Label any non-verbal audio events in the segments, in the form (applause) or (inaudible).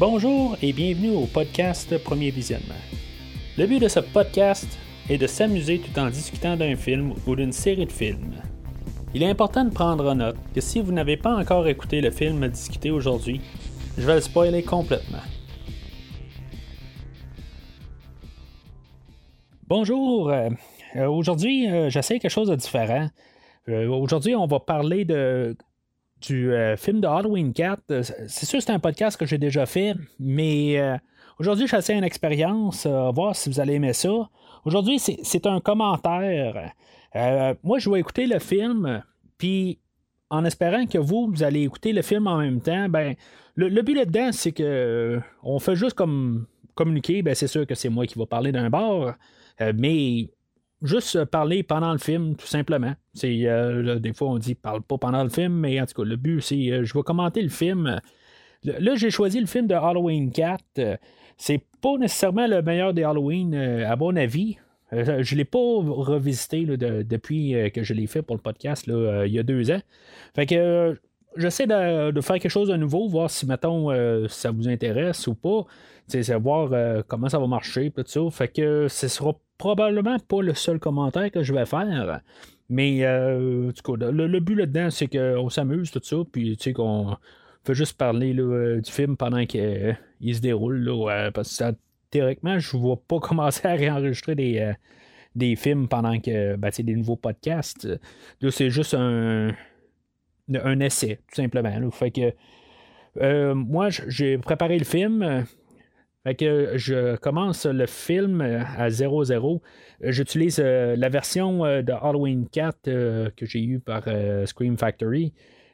Bonjour et bienvenue au podcast Premier Visionnement. Le but de ce podcast est de s'amuser tout en discutant d'un film ou d'une série de films. Il est important de prendre en note que si vous n'avez pas encore écouté le film discuté aujourd'hui, je vais le spoiler complètement. Bonjour, euh, euh, aujourd'hui euh, j'essaie quelque chose de différent. aujourd'hui on va parler de, du film de Halloween 4. C'est sûr c'est un podcast que j'ai déjà fait, mais aujourd'hui j'essaie une expérience, voir si vous allez aimer ça. Aujourd'hui c'est un commentaire. moi je vais écouter le film, puis en espérant que vous, vous allez écouter le film en même temps, ben le, but là-dedans, c'est que on fait juste comme communiquer, ben c'est sûr que c'est moi qui vais parler d'un. Euh, mais juste parler pendant le film, tout simplement. C'est, euh, des fois, on dit parle pas pendant le film, mais en tout cas, le but, c'est euh, je vais commenter le film. Là, j'ai choisi le film de Halloween 4. c'est pas nécessairement le meilleur des Halloween, à mon avis. je ne l'ai pas revisité depuis que je l'ai fait pour le podcast il y a deux ans. Fait que j'essaie de, faire quelque chose de nouveau, voir si, mettons, ça vous intéresse ou pas. Savoir comment ça va marcher, tout ça. Fait que ce sera probablement pas le seul commentaire que je vais faire. Mais euh, le, but là-dedans, c'est qu'on s'amuse, tout ça, puis tu sais qu'on fait juste parler euh, du film pendant qu'il euh, se déroule. parce que théoriquement, je ne vais pas (laughs) commencer à réenregistrer des, des films pendant que ben, des nouveaux podcasts. Là, c'est juste un, un essai, tout simplement. Fait que moi, j'ai préparé le film. Fait que je commence le film à 0-0. J'utilise euh, la version euh, de Halloween 4 euh, que j'ai eue par Scream Factory.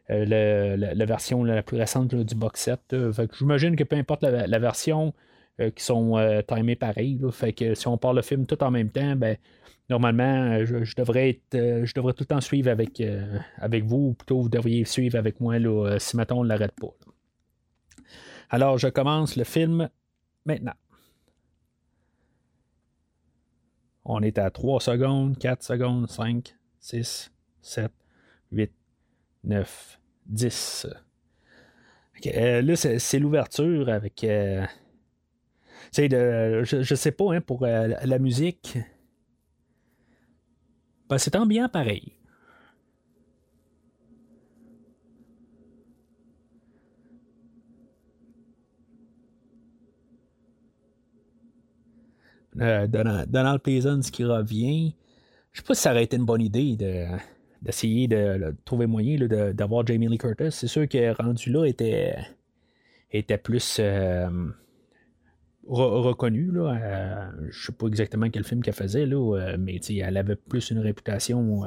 la, version la plus récente du box set. fait que j'imagine que peu importe la, version qui sont timées pareil. fait que si on parle le film tout en même temps, ben normalement, je, devrais être je devrais tout le temps suivre avec, avec vous, ou plutôt vous devriez suivre avec moi là, si maintenant on ne l'arrête pas. Alors je commence le film maintenant. On est à 3 secondes, 4 secondes, 5, 6, 7, 8, 9, 10. là, c'est l'ouverture avec. Euh, de, je, je, sais pas, hein, pour euh, la musique. Ben, c'est ambiant pareil. Euh, Donald, Pleasance qui revient. Je sais pas si ça aurait été une bonne idée d'essayer de, trouver moyen d'avoir Jamie Lee Curtis. C'est sûr que rendu là était, plus euh, reconnu. Là, euh, je sais pas exactement quel film qu'elle faisait, là, mais elle avait plus une réputation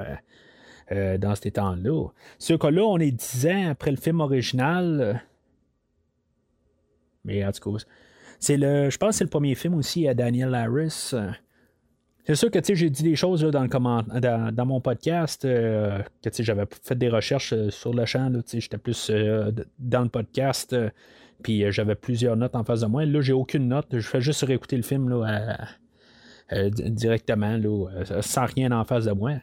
dans ces temps-là. Ce cas-là, on est dix ans après le film original. Mais en tout cas, c'est le, je pense que c'est le premier film aussi à Daniel Harris. C'est sûr que j'ai dit des choses dans, le dans, mon podcast, euh, que j'avais fait des recherches euh, sur le champ. J'étais plus euh, dans le podcast, puis j'avais plusieurs notes en face de moi. Là, j'ai aucune note. Je fais juste réécouter le film là, directement, là, sans rien en face de moi.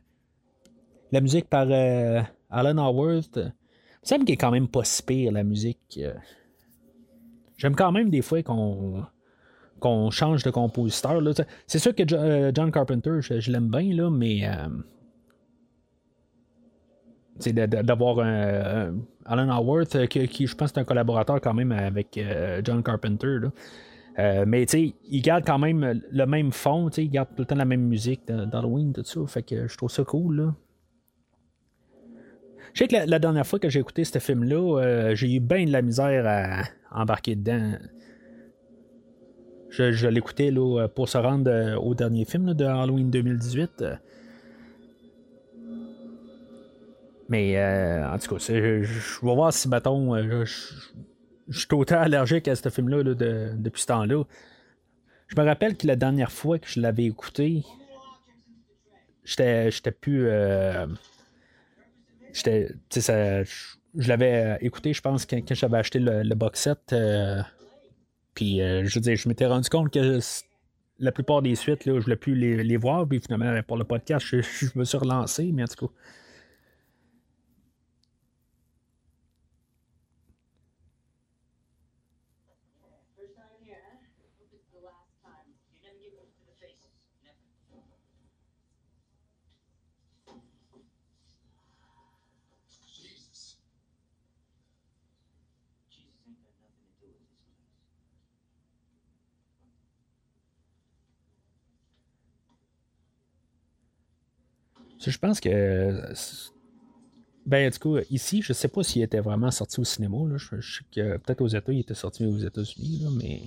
La musique par Alan Howard, ça me semble est quand même pas si la musique. J'aime quand même des fois qu'on change de compositeur. C'est sûr que euh, John Carpenter, je, l'aime bien, là, mais c'est euh, d'avoir un, Alan Howard, euh, qui, je pense c'est un collaborateur quand même avec John Carpenter. mais il garde quand même le même fond, il garde tout le temps la même musique d'Halloween, tout ça. Fait que je trouve ça cool. Là. Je sais que la, dernière fois que j'ai écouté ce film-là, j'ai eu bien de la misère à, embarqué dedans. Je, l'écoutais pour se rendre euh, au dernier film de Halloween 2018. Mais euh, en tout cas, je, vais voir si, mettons, euh, je, suis autant allergique à ce film-là depuis ce temps-là. Je me rappelle que la dernière fois que je l'avais écouté, j'étais plus. j'étais je l'avais euh, écouté, je pense, quand, j'avais acheté le, box set. Euh, puis, euh, je veux dire, je m'étais rendu compte que la plupart des suites, là, je voulais plus les, voir. Puis finalement, pour le podcast, je, me suis relancé, mais en tout cas. Je pense que. Ben, en tout cas, ici, je sais pas s'il était vraiment sorti au cinéma. Je, sais que peut-être aux États, il était sorti aux États-Unis, mais.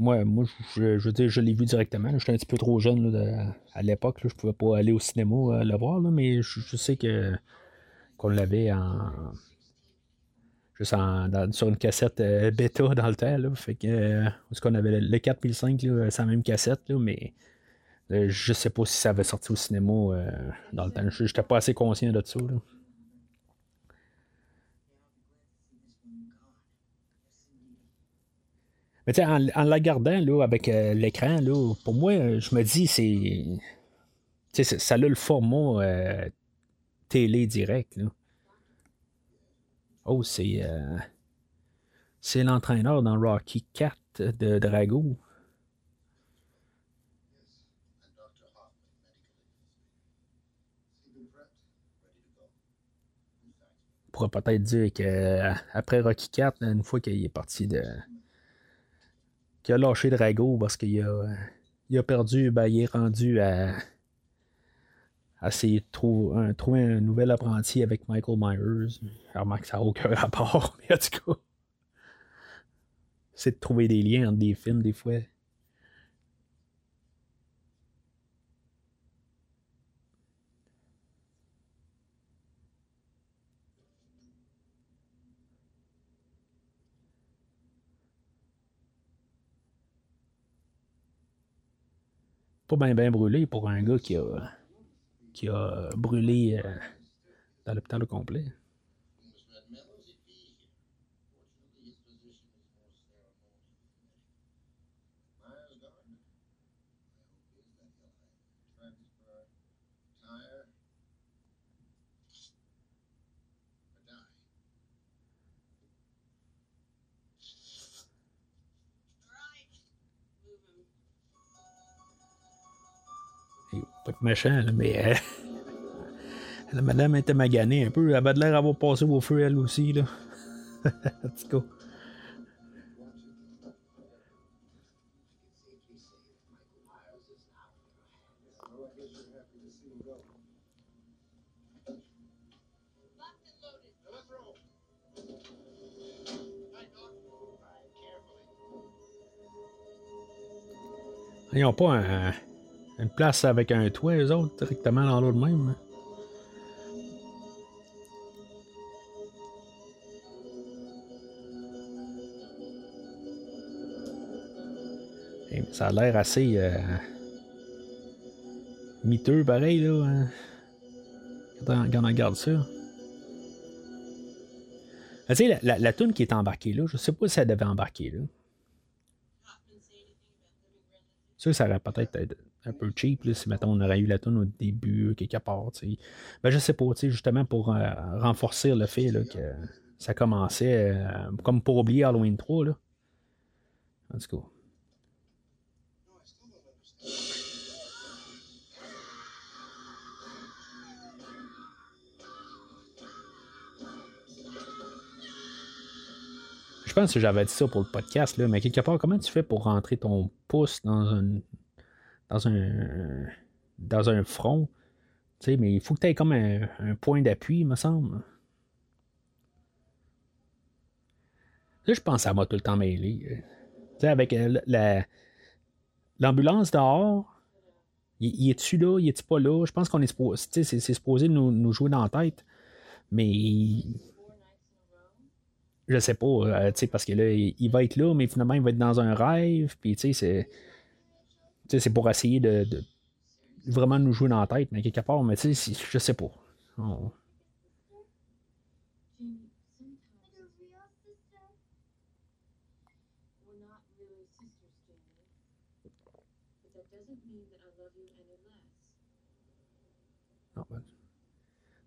Moi, moi je, je veux dire, je l'ai vu directement. J'étais un petit peu trop jeune à l'époque. Je pouvais pas aller au cinéma euh, le voir, mais je, sais que qu'on l'avait en. Juste sur une cassette euh, bêta dans le temps. fait que. Euh, qu'on avait le, 4005, c'est la même cassette, mais euh, je sais pas si ça avait sorti au cinéma euh, dans le temps. Je n'étais pas assez conscient de ça. Mais tu en, en, la gardant là, avec euh, l'écran, pour moi, je me dis, c'est. Ça a le format télé direct. Là. Oh, c'est. c'est l'entraîneur dans Rocky 4 de Drago. Pourrait peut-être dire qu'après Rocky 4, une fois qu'il est parti de. qu'il a lâché Drago parce qu'il a, il a perdu, ben, il est rendu à. à trouver un, nouvel apprenti avec Michael Myers. Alors, que ça n'a aucun (laughs) rapport, mais en tout cas. C'est de trouver des liens entre des films, des fois. Pas bien brûlé pour un gars qui a, qui a brûlé euh, dans l'hôpital au complet. Pas méchant, mais euh, (laughs) la madame était maganée un peu. Elle avait l'air d'avoir passé au feu, elle aussi. Là. (laughs) en tout cas. Ils pas un, une place avec un toit, eux autres, directement dans l'eau de même. Et ça a l'air assez euh, miteux, pareil, là. Hein. Quand, on, regarde ça. Tu sais, la, la, la toune qui est embarquée là, je sais pas si elle devait embarquer là. Ça, ça aurait peut-être un peu cheap si mettons, on aurait eu la tonne au début, quelque part. Ben, je sais pas, justement pour euh, renforcer le fait que ça commençait euh, comme pour oublier Halloween 3. Là. En tout cas. Je pense que j'avais dit ça pour le podcast, là, mais quelque part, comment tu fais pour rentrer ton pouce dans un dans un, dans un front. mais il faut que tu aies comme un, point d'appui, me semble. Là, je pense ça m'a tout le temps mêlé. sais, avec euh, la, l'ambulance dehors, il, est-tu là, il est-tu pas là? Je pense qu'on est supposé, c'est, supposé nous, nous, jouer dans la tête. Mais je sais pas, euh, parce que va être là, mais finalement, il va être dans un rêve. Puis, tu sais, c'est c'est pour essayer de, vraiment nous jouer dans la tête, mais quelque part, mais tu sais, je sais pas. Ben,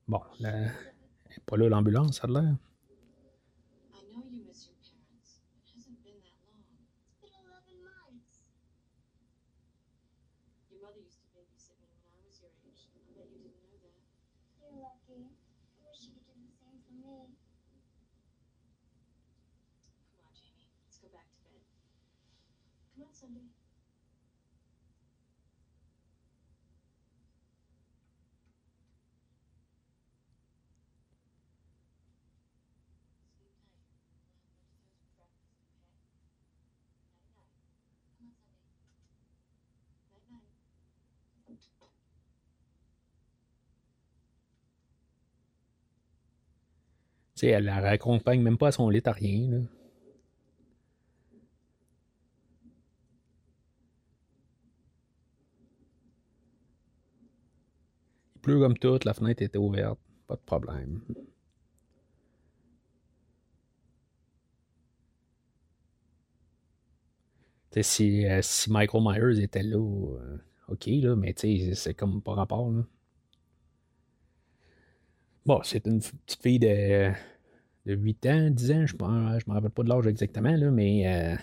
bon, pas là l'ambulance, ça a l'air. Elle la raccompagne même pas à son lit à rien. Il pleut comme tout, la fenêtre était ouverte, pas de problème. Si, euh, si Michael Myers était là, euh, ok, là, mais c'est comme pas rapport. Là. Bon, c'est une petite fille de, de 8 ans, 10 ans, je ne me rappelle pas de l'âge exactement, là, mais euh,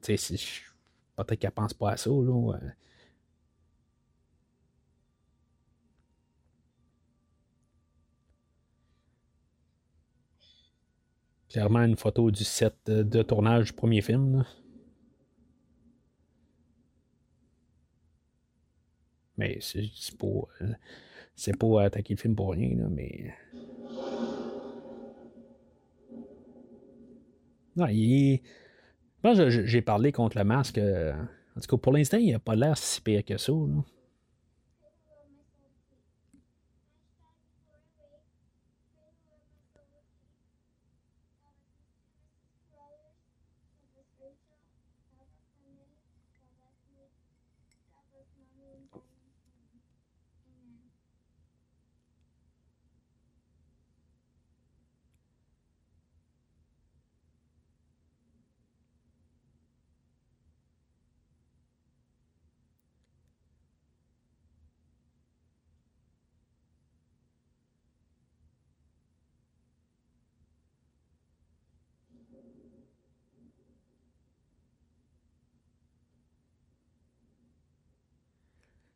peut-être qu'elle pense pas à ça. Là, Clairement une photo du set de tournage du premier film. Mais c'est pas. Euh, c'est pas attaquer le film pour rien, là, mais. Non, il Moi, j'ai parlé contre le masque. Euh, en tout cas, pour l'instant, il n'a pas l'air si pire que ça. Là.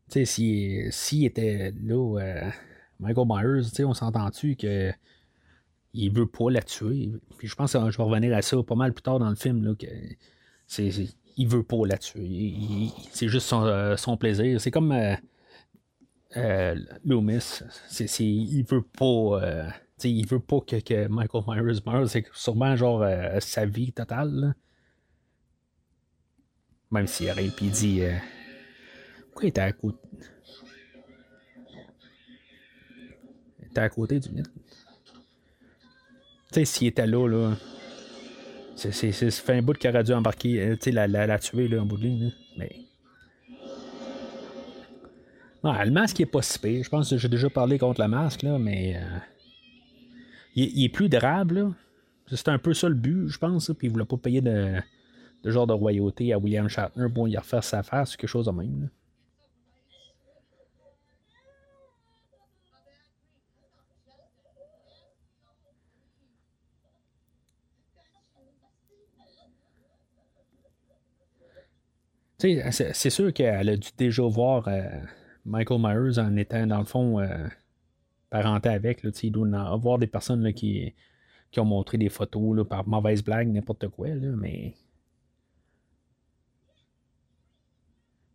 Tu sais, s'il si, était là, euh, Michael Myers, tu sais, on s'entend-tu que il veut pas la tuer? Puis je pense que je vais revenir à ça pas mal plus tard dans le film, là, que c'est, il veut pas la tuer. c'est juste son, euh, plaisir. C'est comme euh, Loomis. C'est, il veut pas. il veut pas que, Michael Myers meure. C'est sûrement genre sa vie totale. Même s'il aurait puis dit pourquoi il était à côté? Il était à côté du Tu sais, s'il était là, là. C'est, c'est, c'est, fait un bout qu'il aurait dû embarquer, euh, tu sais, la, la, la, tuer, là, en bout de ligne. Mais. Non, le masque, il est pas si pire. Je pense que j'ai déjà parlé contre le masque, là, mais. Euh, il, est plus durable, là. C'est un peu ça le but, je pense, puis il voulait pas payer de, de genre de royauté à William Shatner pour y refaire sa face, quelque chose de même, là. C'est sûr qu'elle a dû déjà voir euh, Michael Myers en étant, dans le fond, euh, parenté avec. Là, il doit des personnes là, qui, qui ont montré des photos là, par mauvaise blague, n'importe quoi, là, mais.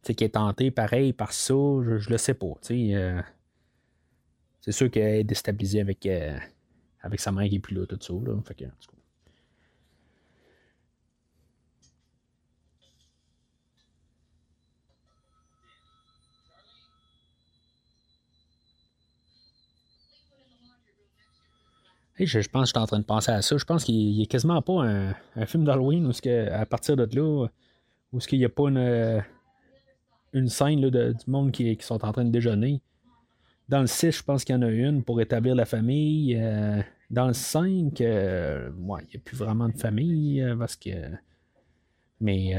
sais, qui est tenté pareil par ça, je, le sais pas. Euh, c'est sûr qu'elle est déstabilisée avec, avec sa mère qui est plus là, tout ça. Là, fait que, je, pense que je suis en train de penser à ça. Je pense qu'il n'est quasiment pas un, film d'Halloween où à partir de là, où il n'y a pas une, une scène de, du monde qui, sont en train de déjeuner. Dans le 6, je pense qu'il y en a une pour établir la famille. Euh, dans le 5, euh, il n'y a plus vraiment de famille euh, parce que. Mais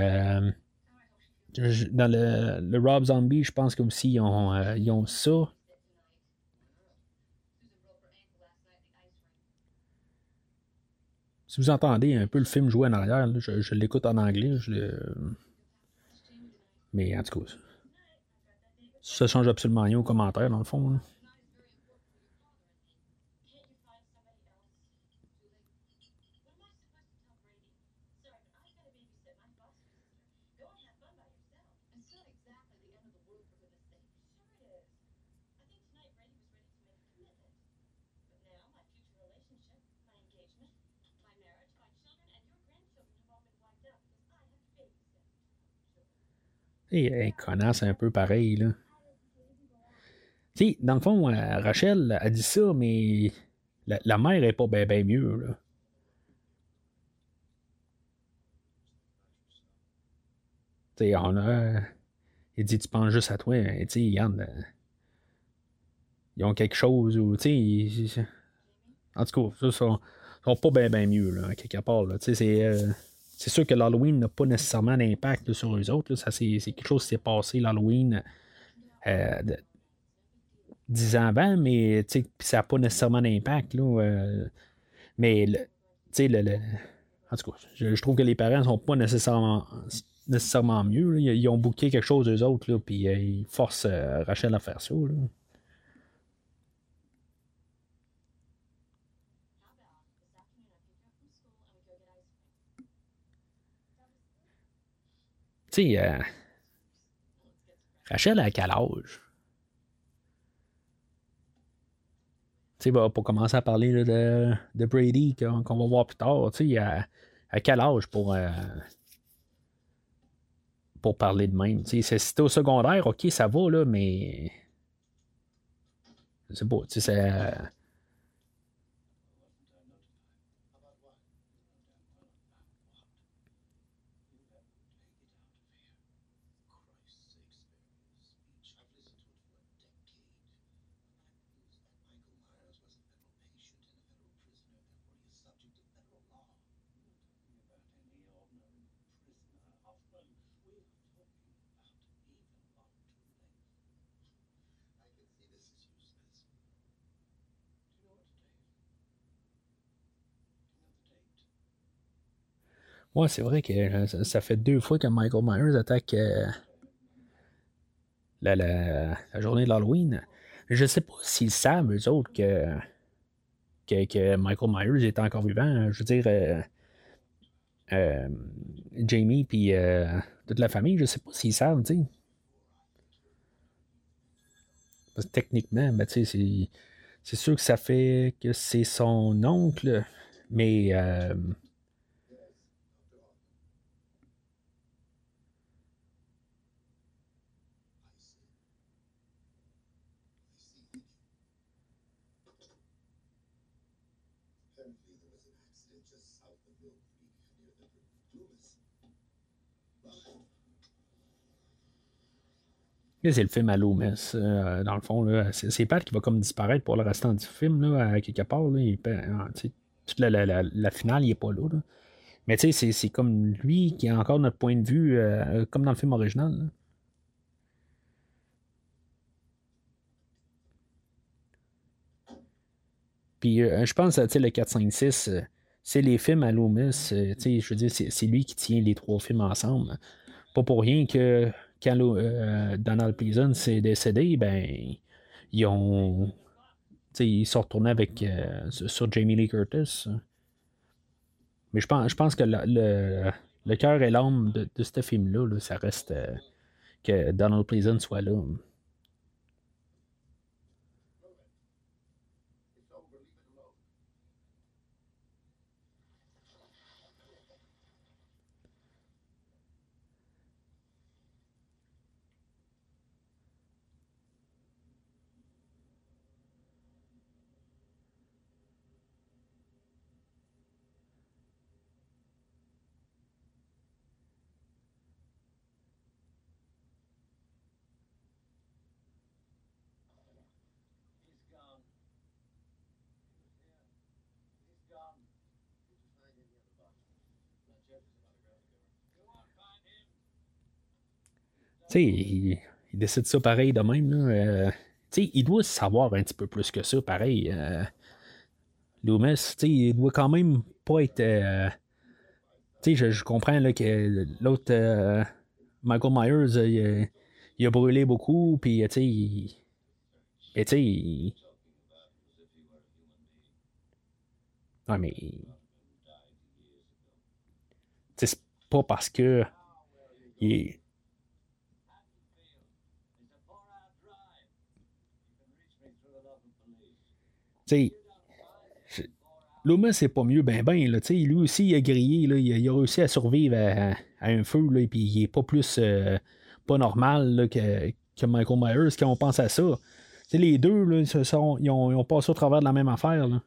dans le, le, Rob Zombie, je pense qu'aussi ils ont, ils ont ça. Si vous entendez un peu le film jouer en arrière, je, l'écoute en anglais. Mais en tout cas, ça change absolument rien aux commentaires, dans le fond. Et connasse un peu pareil, là. Tu dans le fond, euh, Rachel a dit ça, mais la, mère est pas bien ben mieux. Là. sais, on a. Il dit, tu penses juste à toi. Tu sais, Yann. Euh, ils ont quelque chose ou, tu. En tout cas, ça, sont, sont pas bien ben mieux, là, quelque part. Là. C'est, euh, c'est sûr que l'Halloween n'a pas nécessairement d'impact sur eux autres. Ça, c'est, quelque chose qui s'est passé l'Halloween euh, dix ans avant, mais ça n'a pas nécessairement d'impact. Euh, mais le, le, en tout cas, je, trouve que les parents ne sont pas nécessairement nécessairement mieux. Ils, ont bouqué quelque chose d'eux autres, puis euh, ils forcent Rachel à faire ça. Tu sais, euh, Rachel a quel âge? Tu sais, pour commencer à parler de, de, Brady qu'on va voir plus tard, tu sais, à, à, quel âge pour pour parler de même? Si c'était au secondaire, ok, ça va, là, mais. C'est beau, tu sais, c'est. Ouais, c'est vrai que euh, ça, fait deux fois que Michael Myers attaque euh, la, journée de l'Halloween. Je sais pas s'ils savent, eux autres, que, que, Michael Myers est encore vivant. Je veux dire, euh, Jamie puis toute la famille, je sais pas s'ils savent, tu sais. Techniquement, ben, c'est, c'est sûr que ça fait que c'est son oncle, mais c'est le film à Loomis. Euh, dans le fond, c'est Pat qui va comme disparaître pour le restant du film, là, à quelque part. Là, hein, toute la, la, la, finale, il n'est pas là. Mais tu sais, c'est comme lui qui a encore notre point de vue, euh, comme dans le film original. Puis euh, je pense, tu sais, le 4, 5, 6, c'est les films à Loomis. je veux dire, c'est lui qui tient les trois films ensemble. Pas pour rien que quand euh, Donald Pleasant s'est décédé, ben, ils ont. Ils sont retournés avec, euh, sur Jamie Lee Curtis. Mais je pense, je pense que le, cœur et l'âme de, ce film-là, ça reste euh, que Donald Pleasant soit là. Il, décide ça pareil de même. Euh, il doit savoir un petit peu plus que ça, pareil. Euh, Loomis, il doit quand même pas être. Euh, je, comprends là, que l'autre, euh, Michael Myers, il, a brûlé beaucoup, puis tu sais, il. Non, mais. C'est pas parce que. Il, sais, c'est pas mieux, ben ben, là, lui aussi, il a grillé, là, il, a, réussi à survivre à, un feu, là, et puis il est pas plus euh, pas normal là, que, que, Michael Myers quand on pense à ça. Les deux, là, ils, ont, ils, ont, passé au travers de la même affaire. Là.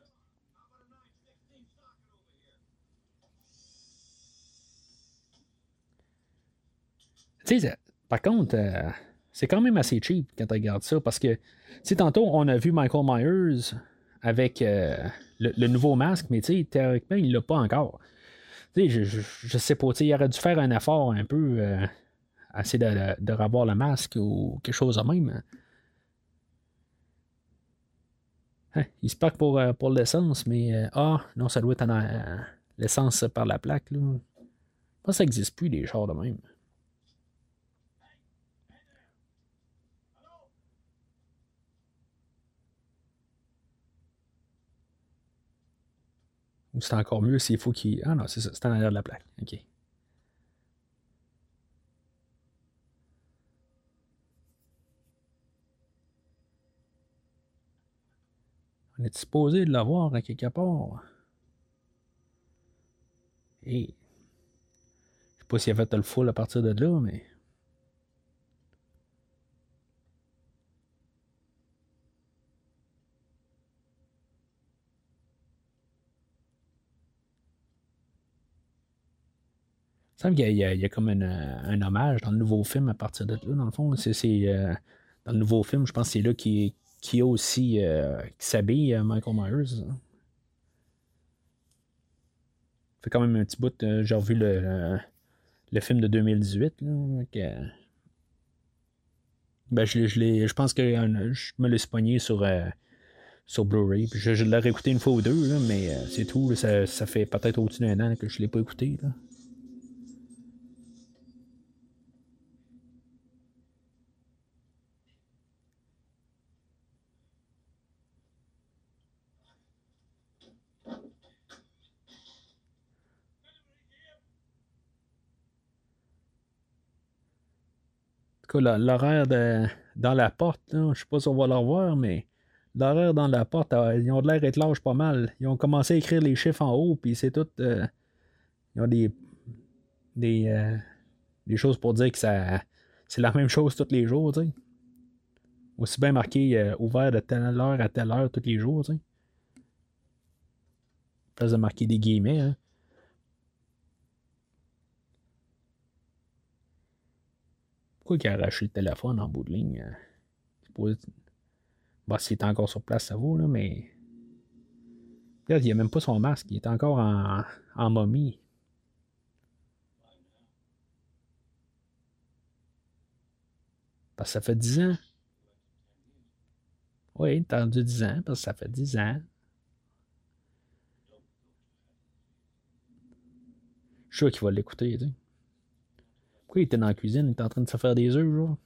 T'sais, par contre, euh, c'est quand même assez cheap quand tu regardes ça, parce que, tantôt, on a vu Michael Myers avec euh, le, nouveau masque, mais théoriquement, il l'a pas encore. Sais, je, je, sais pas, il aurait dû faire un effort un peu, euh, essayer de, de, revoir le masque ou quelque chose de même. Hein, il se parque pour, pour l'essence, mais ah, non, ça doit être l'essence par la plaque. Là. Ça n'existe plus, des chars de même. Ou c'est encore mieux s'il faut qu'il. Ah non, c'est ça, c'est en arrière de la plaque. OK. On est supposé de l'avoir à quelque part. Et. Je sais pas s'il y avait le full à partir de là, mais. Il semble qu'il y, a comme un hommage dans le nouveau film à partir de là, dans le fond. C'est, euh, dans le nouveau film, je pense que c'est là qui, qui aussi euh, qui s'habille euh, Michael Myers. Hein. Fait quand même un petit bout. j'ai revu le, le, film de 2018. Là, ben, je, je, pense que je me l'ai spogné sur, sur Blu-ray. Je, l'ai réécouté une fois ou deux, mais c'est tout. ça, fait peut-être au-dessus d'un an que je ne l'ai pas écouté. L'horaire dans la porte, je je sais pas si on va le revoir, mais l'horaire dans la porte, euh, ils ont l'air d'être large pas mal. Ils ont commencé à écrire les chiffres en haut, puis c'est tout. Euh, ils ont des. Euh, des choses pour dire que ça c'est la même chose tous les jours. Aussi bien marqué ouvert de telle heure à telle heure tous les jours, tu sais. Place de marquer des guillemets, hein. Pourquoi il a arraché le téléphone en bout de ligne? Bah, s'il est encore sur place, ça vaut, là, mais. Regarde, il a même pas son masque. Il est encore en, en momie. Parce que ça fait 10 ans. Oui, t'as entendu 10 ans, parce que ça fait 10 ans. Je suis sûr qu'il va l'écouter, tu sais. Il était dans la cuisine? Il était en train de se faire des œufs, genre?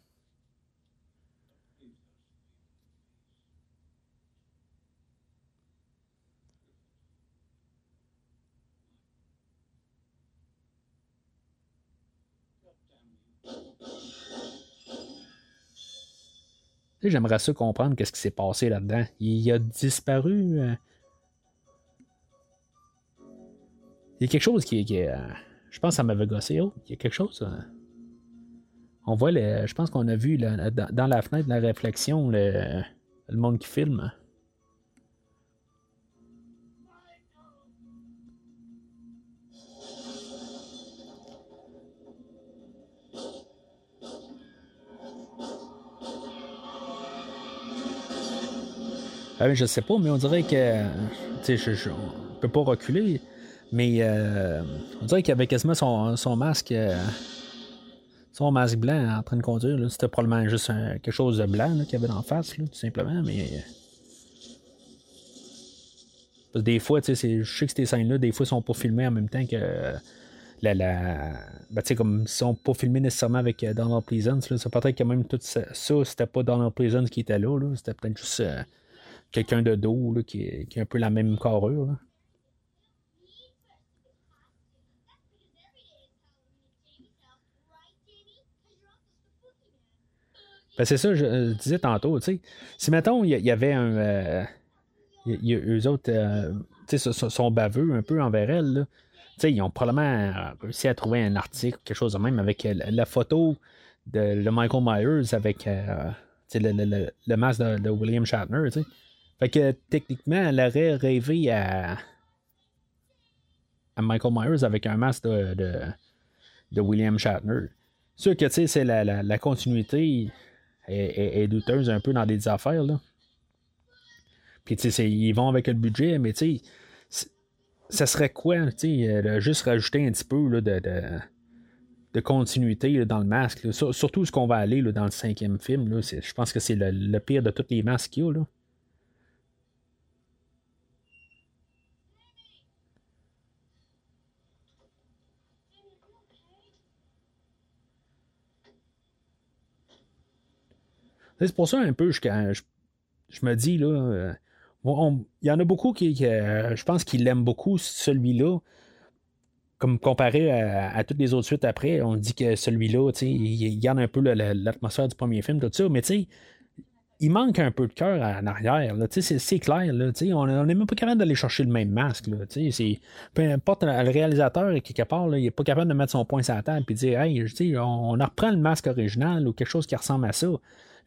J'aimerais ça comprendre qu'est-ce qui s'est passé là-dedans. Il a disparu. Euh. Il y a quelque chose qui. Euh, je pense que ça m'avait gossé. Oh, il y a quelque chose. Euh. On voit, le, je pense qu'on a vu dans, la fenêtre de la réflexion le, monde qui filme. Ah, je sais pas, mais on dirait que. Tu sais, je, ne peux pas reculer. Mais euh, on dirait qu'il avait quasiment son, masque. Euh, son masque blanc en train de conduire. C'était probablement juste quelque chose de blanc qu'il y avait en face, tout simplement. Mais. Euh, des fois, je sais que ces scènes-là, des fois, sont pas filmées en même temps que. La, la... Ben, comme ils sont pas filmés nécessairement avec Donald Pleasance. C'est peut-être que même tout ça, c'était pas Donald Pleasance qui était là. C'était peut-être juste quelqu'un de dos qui, qui, a un peu la même carrure. Ben, c'est ça, je, disais tantôt, tu sais. Si, mettons, il y, avait un. Euh, eux autres, euh, tu sais, sont, baveux un peu envers elle, Tu sais, ils ont probablement réussi à trouver un article, quelque chose de même, avec euh, la, photo de, Michael Myers avec le, le, masque de, William Shatner, tu sais. Fait que techniquement, elle aurait rêvé à, à Michael Myers avec un masque de, de, William Shatner. sûr que, tu sais, c'est la, la, continuité est, douteuse un peu dans des affaires, là. Puis, tu sais, ils vont avec le budget, mais, tu sais, ça serait quoi, tu sais, juste rajouter un petit peu de, continuité dans le masque. Surtout ce qu'on va aller dans le cinquième film. Je pense que c'est le, le, pire de tous les masques qu'il y a. Là. C'est pour ça un peu, je, je, me dis, là, euh, il y en a beaucoup qui, euh, je pense qu'ils l'aiment beaucoup, celui-là. Comme comparé à, toutes les autres suites après, on dit que celui-là, il garde un peu l'atmosphère du premier film, tout ça, mais tu sais, il manque un peu de cœur en arrière. C'est clair. Là, on n'est même pas capable d'aller chercher le même masque. Là, peu importe le réalisateur, quelque part, il n'est pas capable de mettre son poing sur la table et dire Hey, on, on reprend le masque original ou quelque chose qui ressemble à ça.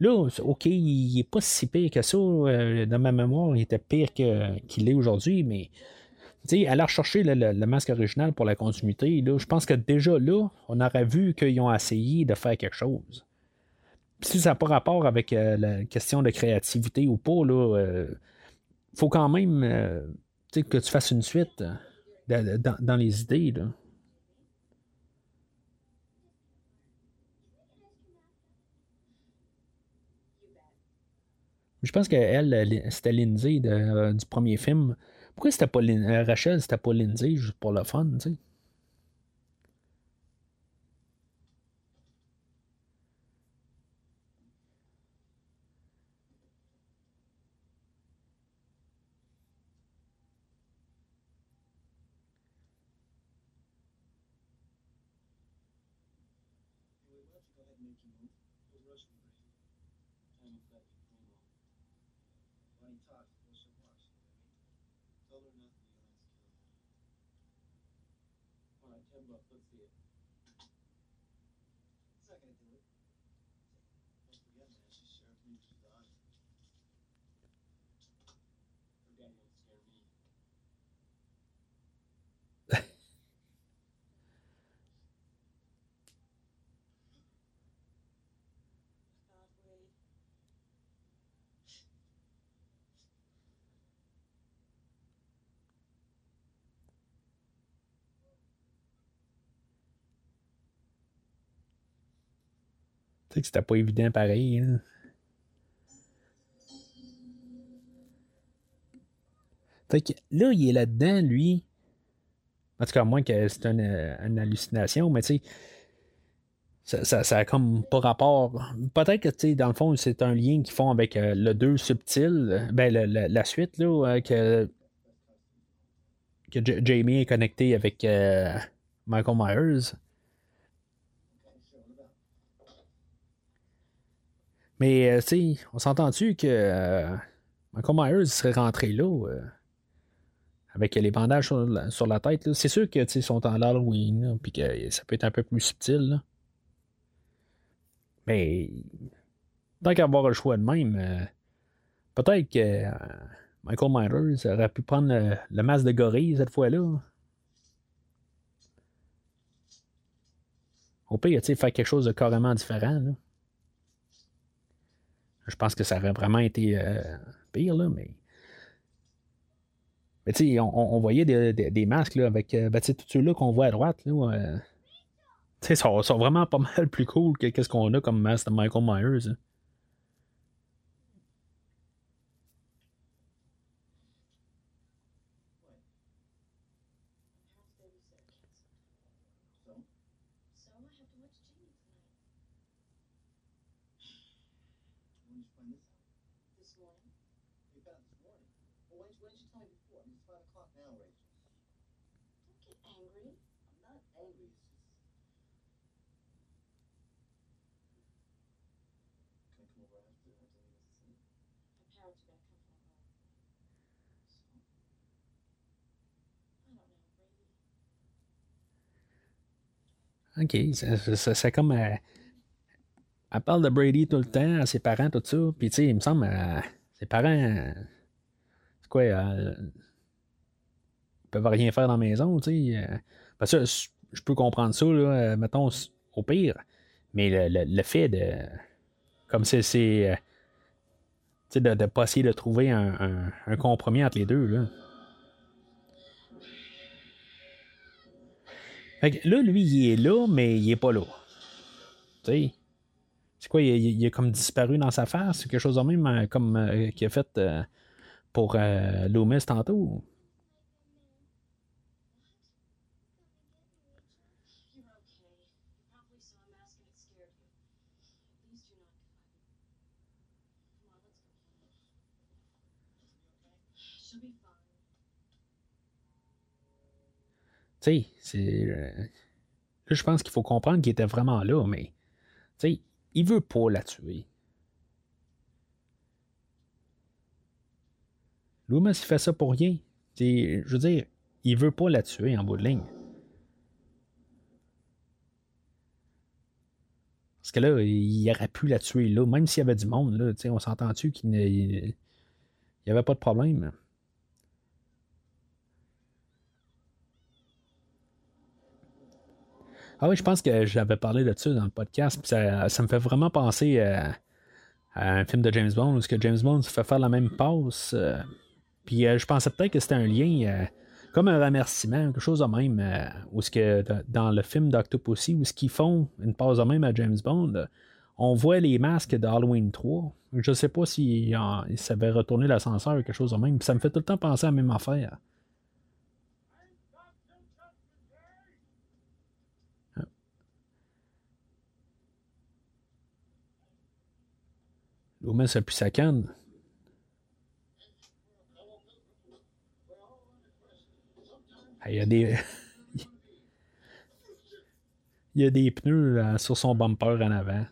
Là, OK, il n'est pas si pire que ça. Euh, dans ma mémoire, il était pire qu'il est aujourd'hui, mais aller rechercher le, masque original pour la continuité, là, je pense que déjà là, on aurait vu qu'ils ont essayé de faire quelque chose. si ça n'a pas rapport avec euh, la question de créativité ou pas, il euh, faut quand même que tu fasses une suite dans, dans les idées. Là. Je pense qu'elle, c'était Lindsay euh, du premier film. Pourquoi c'était pas euh, Rachel, c'était pas Lindsay, juste pour le fun, tu sais? Sais que c'était pas évident pareil. Fait que là, il est là-dedans, lui. En tout cas, à moins que c'est une, hallucination, mais tu sais, ça, ça, a comme pas rapport. Peut-être que, tu sais, dans le fond, c'est un lien qu'ils font avec euh, le 2 subtil, ben, la suite, là, euh, que, que Jamie est connecté avec euh, Michael Myers. Mais, euh, tu sais, on s'entend-tu que euh, Michael Myers serait rentré là euh, avec les bandages sur la, tête? C'est sûr que ils sont en Halloween, puis que ça peut être un peu plus subtil. Mais, tant qu'à avoir le choix de même, peut-être que Michael Myers aurait pu prendre le, masque de gorille cette fois-là. Au pire, tu sais, faire quelque chose de carrément différent. Là. Je pense que ça aurait vraiment été euh, pire, là, mais. Mais tu sais, on, voyait des, masques là, avec euh, ben, tous ceux-là qu'on voit à droite. Là, euh, tu sais, sont, sont, vraiment pas (laughs) mal plus cool que ce qu'on a comme masque de Michael Myers. Hein. OK. C'est comme. Euh, elle parle de Brady tout le temps, à ses parents, tout ça. Puis, tu sais, il me semble, euh, ses parents. c'est quoi? Euh, ils peuvent rien faire dans la maison, tu sais. parce que je peux comprendre ça, là, mettons, au pire. Mais le, fait de. Comme c'est. c'est de ne pas essayer de trouver un, compromis entre les deux. Là. Là, lui, il est là, mais il est pas là. Tu sais. C'est quoi, il, est comme disparu dans sa face, quelque chose de même euh, comme euh, qu'il a fait euh, pour Loomis tantôt? Tu sais, là, je pense qu'il faut comprendre qu'il était vraiment là, mais tu sais, il veut pas la tuer. Loomis, il fait ça pour rien. je veux dire, il veut pas la tuer en bout de ligne. Parce que là, il aurait pu la tuer là, même s'il y avait du monde, là, on s'entend-tu qu'il n'y avait pas de problème? Ah oui, je pense que j'avais parlé de ça dans le podcast. Ça, me fait vraiment penser euh, à, un film de James Bond où que James Bond se fait faire la même passe. Euh, puis euh, je pensais peut-être que c'était un lien, comme un remerciement, quelque chose de même, où ce que dans le film d'Octopussy, où ce qu'ils font une passe de même à James Bond, on voit les masques d'Halloween 3. Je ne sais pas s'il si, savait retourner l'ascenseur ou quelque chose de même. ça me fait tout le temps penser à la même affaire. Loomis a plus sa canne. Il y a des. (laughs) Il y a des pneus euh, sur son bumper en avant.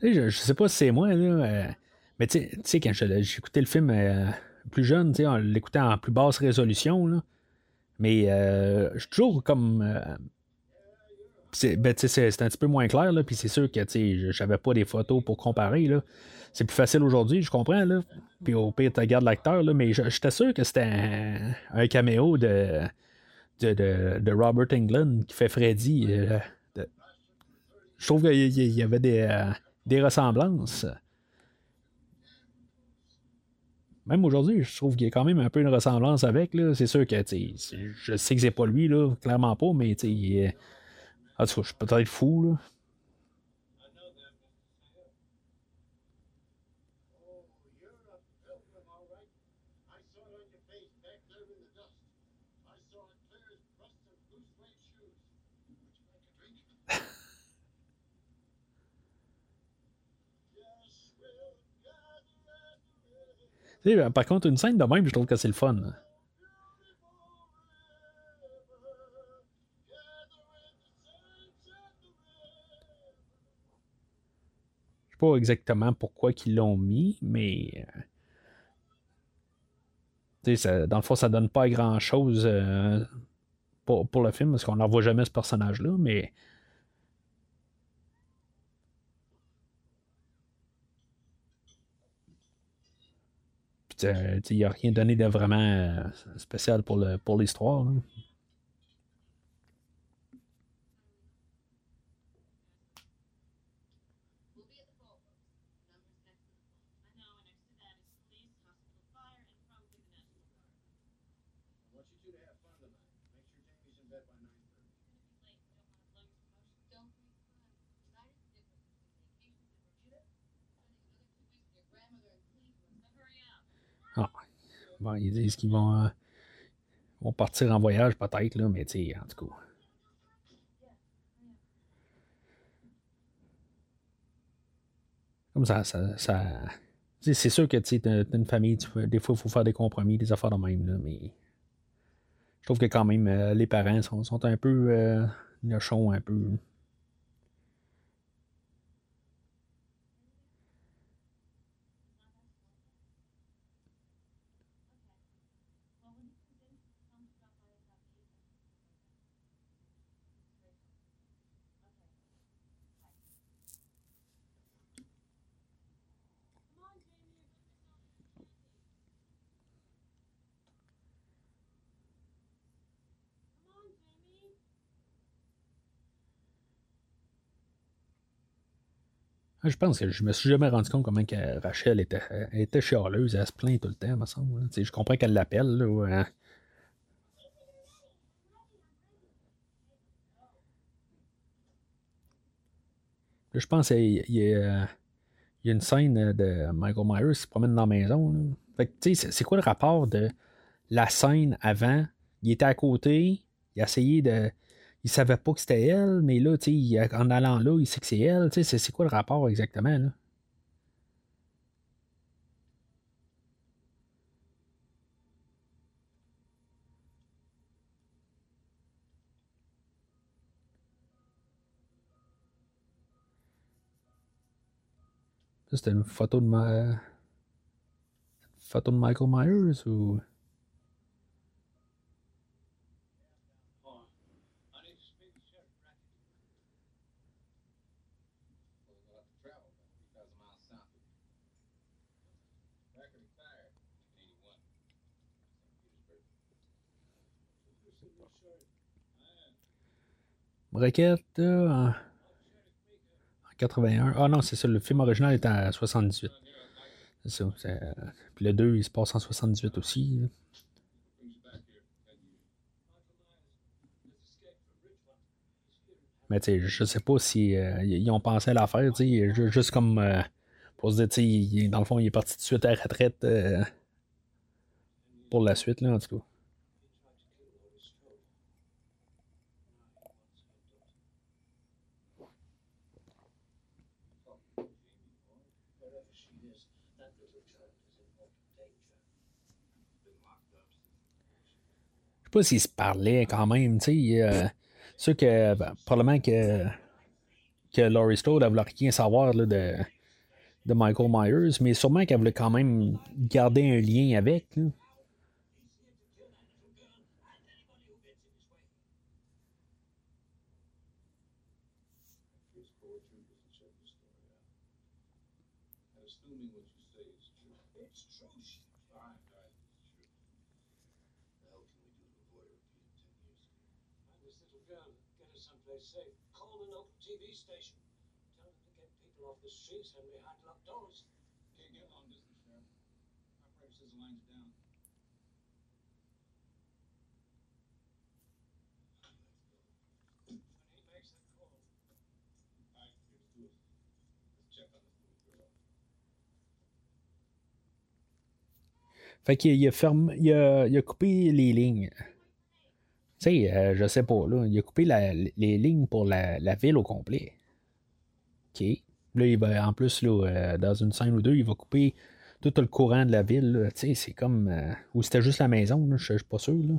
Je, je sais pas si c'est moi, là. Mais tu sais, quand j'écoutais le film euh, plus jeune, on l'écoutait en plus basse résolution. Là. Mais euh, je suis toujours comme. Euh, ben, c'est un petit peu moins clair, là, puis c'est sûr que j'avais pas des photos pour comparer. Là. C'est plus facile aujourd'hui, je comprends. Là. Puis au pire, tu regardes l'acteur, là, mais j'étais sûr que c'était un, caméo de, de, Robert Englund qui fait Freddy. je trouve qu'il y, avait des, des ressemblances même aujourd'hui, je trouve qu'il y a quand même un peu une ressemblance avec. C'est sûr que je sais que c'est pas lui, là, clairement pas, mais il est... en tout cas, je suis peut-être fou. Là. Par contre, une scène de même, je trouve que c'est le fun. Je sais pas exactement pourquoi ils l'ont mis, mais. Euh, dans le fond, ça donne pas grand chose euh, pour, pour, le film, parce qu'on n'en voit jamais ce personnage-là, mais il n'y a rien donné de vraiment euh, spécial pour, pour l'histoire. Bon, ils disent qu'ils vont, euh, vont partir en voyage peut-être, là, mais tu sais, en tout cas. Comme ça, ça, c'est sûr que tu as une famille, des fois, il faut faire des compromis, des affaires de même, là, mais je trouve que quand même, euh, les parents sont, sont un peu euh, un peu. Je pense que je me suis jamais rendu compte comment que Rachel était, était chialeuse. Elle se plaint tout le temps, me semble. Je comprends qu'elle l'appelle. Hein. Je pense qu'il y, a une scène de Michael Myers qui se promène dans la maison. c'est quoi le rapport de la scène avant? Il était à côté, il a essayé de il savait pas que c'était elle, mais là, tu en allant là, il sait que c'est elle. C'est quoi le rapport exactement, là? C'était une photo de ma... Une photo de Michael Myers ou? Braquette en... 81. Ah non, c'est ça, le film original est en 78. C'est ça. Euh, puis le 2, il se passe en 78 aussi. Mais tu je sais pas si euh, ils ont pensé à l'affaire, tu juste comme euh, pour se dire, tu dans le fond, il est parti de suite à la retraite pour la suite, là, en tout cas. Pas s'ils se parlaient quand même, tu sais. Euh, sûr que ben, probablement que, que Laurie Strode, elle voulait rien savoir de, de Michael Myers, mais sûrement qu'elle voulait quand même garder un lien avec. Fait qu'il a, fermé, il a, il a coupé les lignes. Tu sais, euh, je sais pas, là. Il a coupé les lignes pour la, la, ville au complet. OK. Là, il va, en plus, là, euh, dans une scène ou deux, il va couper tout le courant de la ville. Tu sais, c'est comme. Euh, ou c'était juste la maison, je suis pas sûr, là.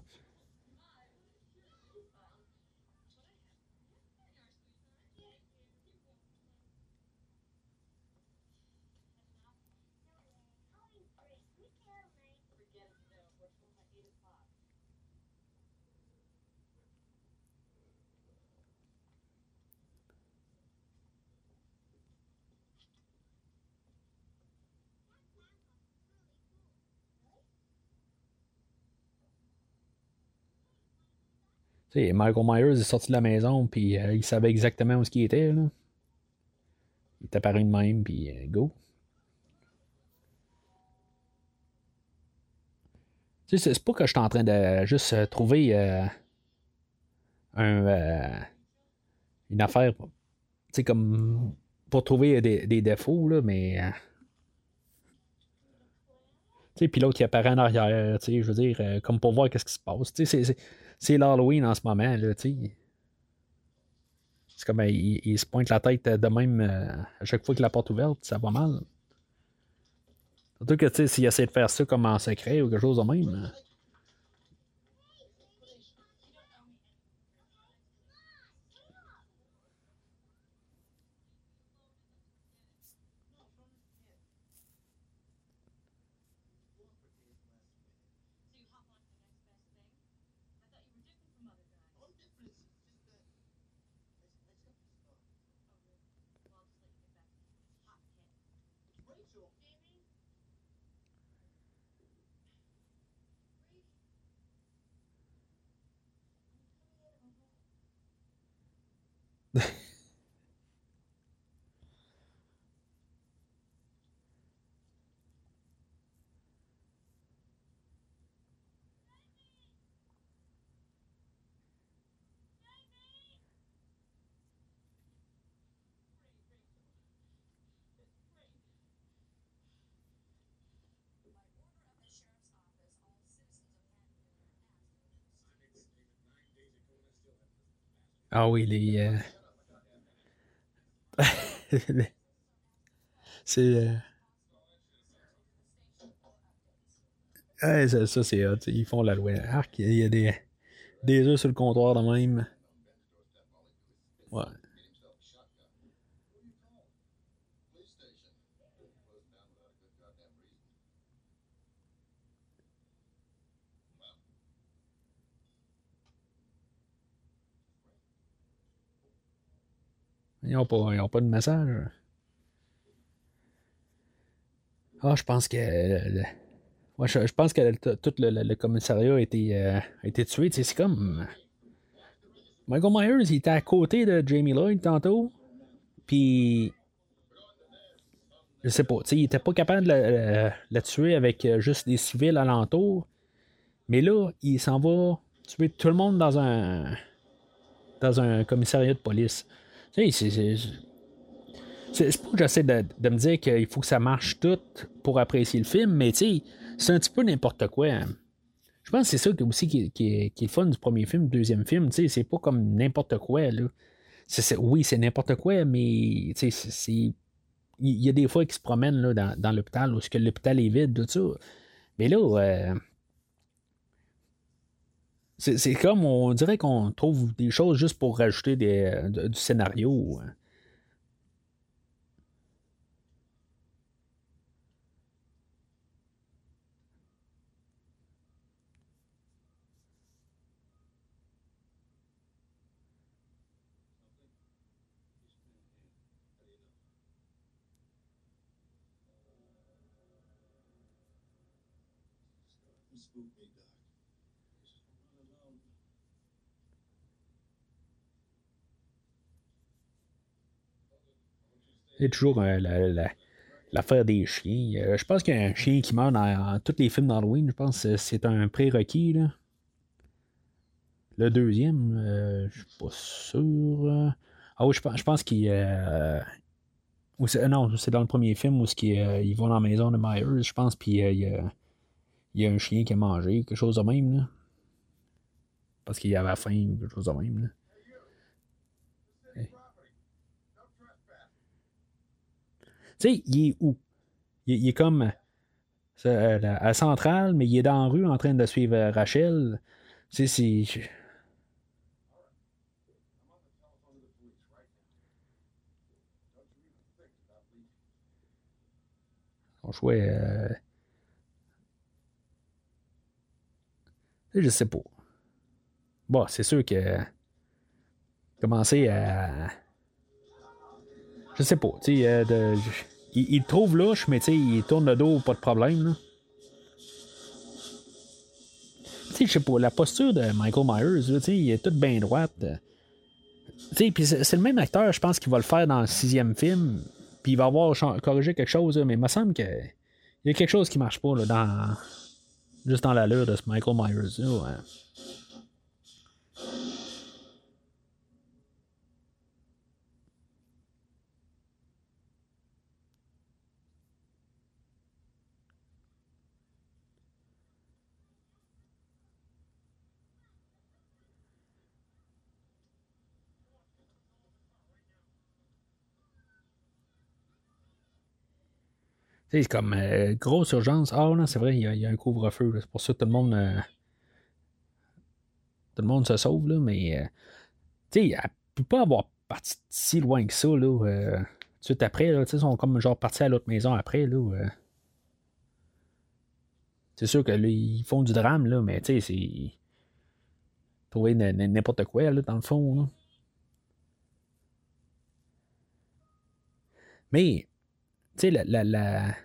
Michael Myers est sorti de la maison, puis euh, il savait exactement où ce qu'il était. Là. Il était apparu de même, puis euh, go. C'est pas que je suis en train de juste euh, trouver un, une affaire, comme pour trouver des, défauts, là, mais. puis l'autre qui apparaît en arrière, je veux dire, comme pour voir qu'est-ce qui se passe. C'est c'est l'Halloween en ce moment, là, tu. C'est comme, il, se pointe la tête de même euh, à chaque fois que la porte ouverte, ça va mal. Surtout que, tu sais, s'il essaie de faire ça comme en secret ou quelque chose de même. Ah oui, les. Euh, (laughs) c'est. Euh, ça, c'est. Ils font la loi. Arc, il y a des, des œufs sur le comptoir de même. Ouais. Ils n'ont pas, pas, de message. Ah, je pense que. Moi, je, pense que tout le, commissariat a été, euh, a été tué. C'est comme. Michael Myers, il était à côté de Jamie Lloyd tantôt. Puis. Je sais pas. Il était pas capable de la, tuer avec euh, juste des civils alentour. Mais là, il s'en va tuer tout le monde dans un. dans un commissariat de police. Tu sais, c'est. C'est pas que j'essaie de, me dire qu'il faut que ça marche tout pour apprécier le film, mais tu c'est un petit peu n'importe quoi. Hein. Je pense que c'est ça aussi qui, est le fun du premier film, du deuxième film. Tu c'est pas comme n'importe quoi. Là. oui, c'est n'importe quoi, mais tu sais, il y a des fois qu'ils se promènent là, dans, dans l'hôpital, où l'hôpital est vide, tout ça. Mais là, euh, c'est comme, on dirait qu'on trouve des choses juste pour rajouter des, du scénario. C'est toujours euh, l'affaire des chiens. Euh, je pense qu'il y a un chien qui meurt dans, tous les films d'Halloween. Je pense que c'est un prérequis. Là. Le deuxième, euh, je suis pas sûr. Ah oui, je, pense qu'il. non, c'est dans le premier film où ils vont dans la maison de Myers, je pense, puis il y, a, un chien qui a mangé, quelque chose de même. Parce qu'il avait faim, quelque chose de même. Là. Tu sais, il est où? Il, est comme euh, à Centrale, mais il est dans la rue en train de suivre euh, Rachel. Tu sais, c'est. On jouait. Euh... Je sais pas. Bon, c'est sûr que. Commencer à. Je sais pas. Tu sais, euh, de il, trouve louche, mais il tourne le dos, pas de problème. Je sais pas, la posture de Michael Myers, sais il est toute bien droite. Puis c'est le même acteur, je pense, qu'il va le faire dans le sixième film. Puis il va avoir corrigé quelque chose, mais il me semble qu'il y a quelque chose qui marche pas là, dans, juste dans l'allure de ce Michael Myers. Là, C'est comme euh, grosse urgence. Ah non, c'est vrai, il y, a, un couvre-feu. C'est pour ça que tout le monde. Euh, tout le monde se sauve, là, mais. Euh, tu sais, elle peut pas avoir parti si loin que ça, là. tout de suite après, là, ils sont comme genre partis à l'autre maison après, là. C'est sûr que ils font du drame, là, mais tu sais, c'est. Trouver n'importe quoi, là, dans le fond. Mais tu sais, la, la,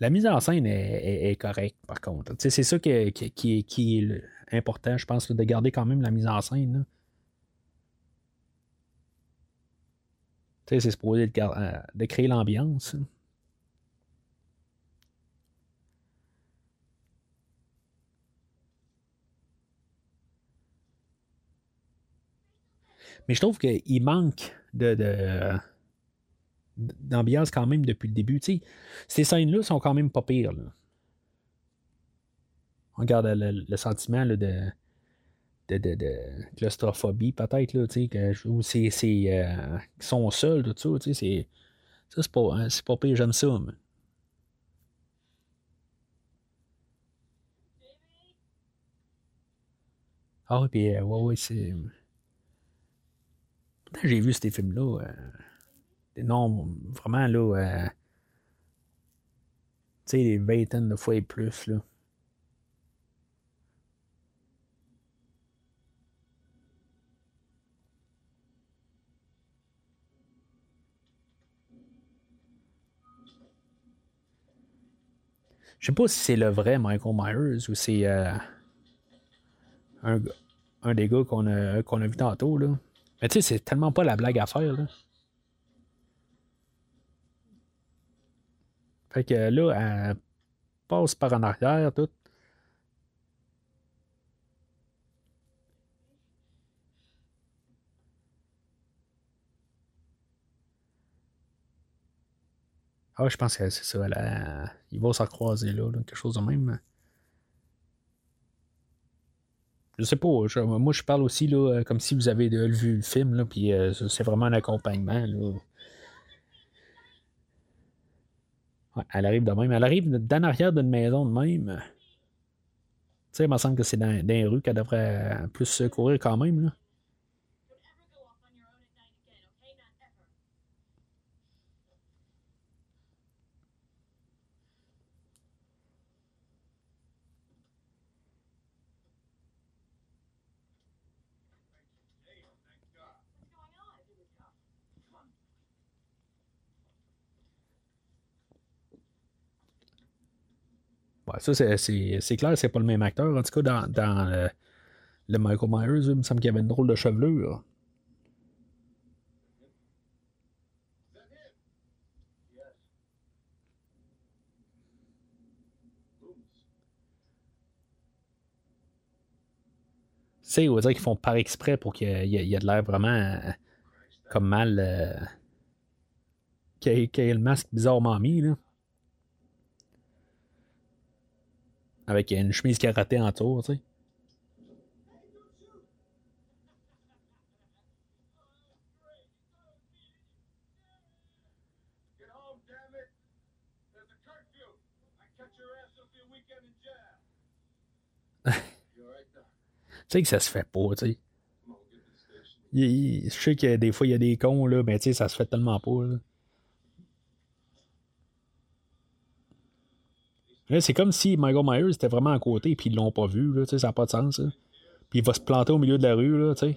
la, mise en scène est, correcte, par contre. C'est ça qui, qui, qui, est important, je pense, de garder quand même la mise en scène. Tu sais, c'est supposé de, euh, créer l'ambiance. Mais je trouve qu'il manque de d'ambiance quand même depuis le début. ces scènes-là sont quand même pas pires. On regarde le, sentiment de, de, claustrophobie, peut-être, là, ou c'est, c'est euh, qui sont seuls, tout ça, c'est, ça, c'est pas, hein, c'est pas pire, j'aime ça. Ah, puis, euh, ouais, ouais, c'est. J'ai vu ces films-là. Euh, non, vraiment, là. Euh, tu sais, des vingtaines de fois et plus, là. Je sais pas si c'est le vrai Michael Myers ou c'est euh, un, un, des gars qu'on a, qu'on a vu tantôt. Là. Mais tu sais, c'est tellement pas la blague à faire. Là. Fait que là, elle passe par en arrière, tout. Ah, je pense que c'est ça. Là, ils vont s'en croiser là, quelque chose de même. Je sais pas. moi, je parle aussi là, comme si vous avez vu le film, là, puis euh, c'est vraiment un accompagnement. Là. Elle arrive de même. Elle arrive d'en arrière d'une maison de même. Tu sais, il me semble que c'est dans, dans les rues qu'elle devrait plus courir quand même. Là. Ça, c'est clair, c'est pas le même acteur. En tout cas, dans, dans euh, le Michael Myers, il me semble qu'il y avait une drôle de chevelure. Tu sais, on va dire qu'ils font par exprès pour qu'il y, ait de l'air vraiment euh, comme mal. Euh, qu'il y, ait le masque bizarrement mis, là. Avec une chemise karaté en tour, tu sais. (laughs) tu sais que ça se fait pas, tu sais. je sais que des fois, il y a des cons, là, mais tu sais, ça se fait tellement pas, là. C'est comme si Michael Myers était vraiment à côté puis ils l'ont pas vu. Ça n'a pas de sens. Puis il va se planter au milieu de la rue. Tu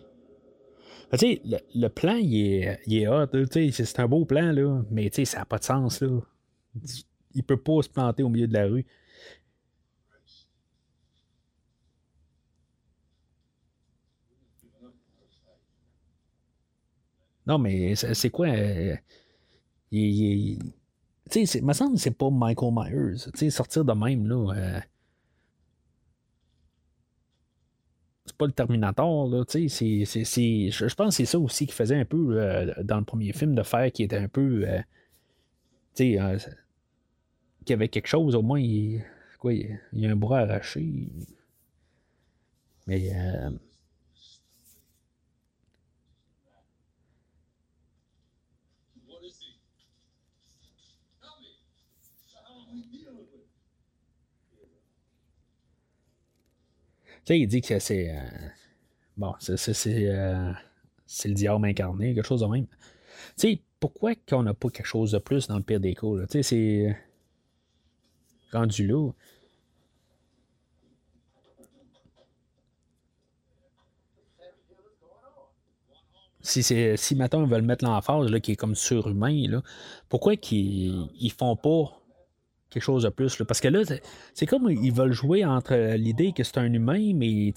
sais, le, plan, il est, il hot. C'est un beau plan, là, mais ça n'a pas de sens. Là. Il peut pas se planter au milieu de la rue. Non, mais c'est quoi? Euh, il, tu sais, me semble c'est pas Michael Myers. Tu sais, sortir de même, là. Euh, c'est pas le Terminator, là. Tu sais, je pense que c'est ça aussi qui faisait un peu euh, dans le premier film de faire qui était un peu. Euh, tu sais, qu'il y avait quelque chose, au moins, il, quoi, a un bras arraché. Mais. Sais, il dit que c'est. Euh, bon, c'est, euh, c'est, le diable incarné, quelque chose de même. Tu sais, pourquoi qu'on n'a pas quelque chose de plus dans le pire des cas? Tu sais, c'est. Rendu là. Si, si maintenant ils veulent mettre l'emphase, qui est comme surhumain, là, pourquoi qu'ils ils font pas quelque chose de plus. Parce que là, c'est comme ils veulent jouer entre l'idée que c'est un humain, mais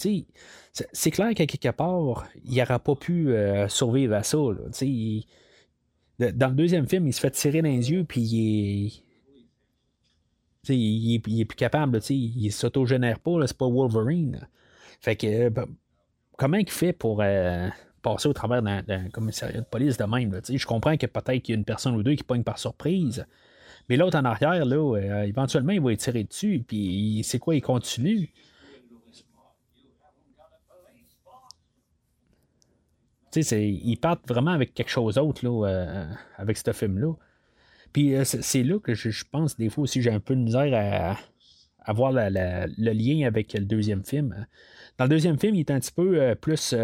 c'est clair qu'à quelque part, il n'aura pas pu euh, survivre à ça. dans le deuxième film, il se fait tirer dans les yeux, puis il est. Il est, plus capable, il ne s'autogénère pas, c'est pas Wolverine. Fait que ben, comment il fait pour euh, passer au travers d'un commissariat de police de même? je comprends que peut-être qu'il y a une personne ou deux qui pogne par surprise. Mais l'autre en arrière, là, euh, éventuellement, il va être tiré dessus, puis c'est quoi, il continue? ils partent vraiment avec quelque chose d'autre là, avec ce film-là. Puis c'est là que je, pense, des fois aussi, j'ai un peu de misère à, à voir le lien avec le deuxième film. Dans le deuxième film, il est un petit peu plus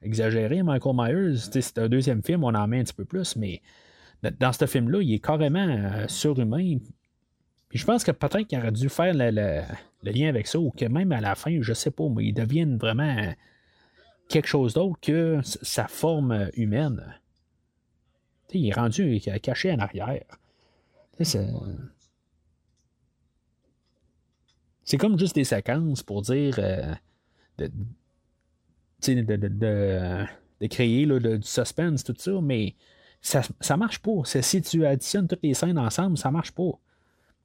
exagéré, Michael Myers. C'est un deuxième film, on en met un petit peu plus, mais dans ce film-là, il est carrément surhumain. Puis je pense que peut-être qu'il aurait dû faire le, lien avec ça, ou que même à la fin, je sais pas, mais il devienne vraiment quelque chose d'autre que sa forme humaine. il est rendu caché en arrière. C'est... comme juste des séquences pour dire euh, de, de, créer du suspense, tout ça, mais ça, ça marche pas. Si tu additionnes toutes les scènes ensemble, ça marche pas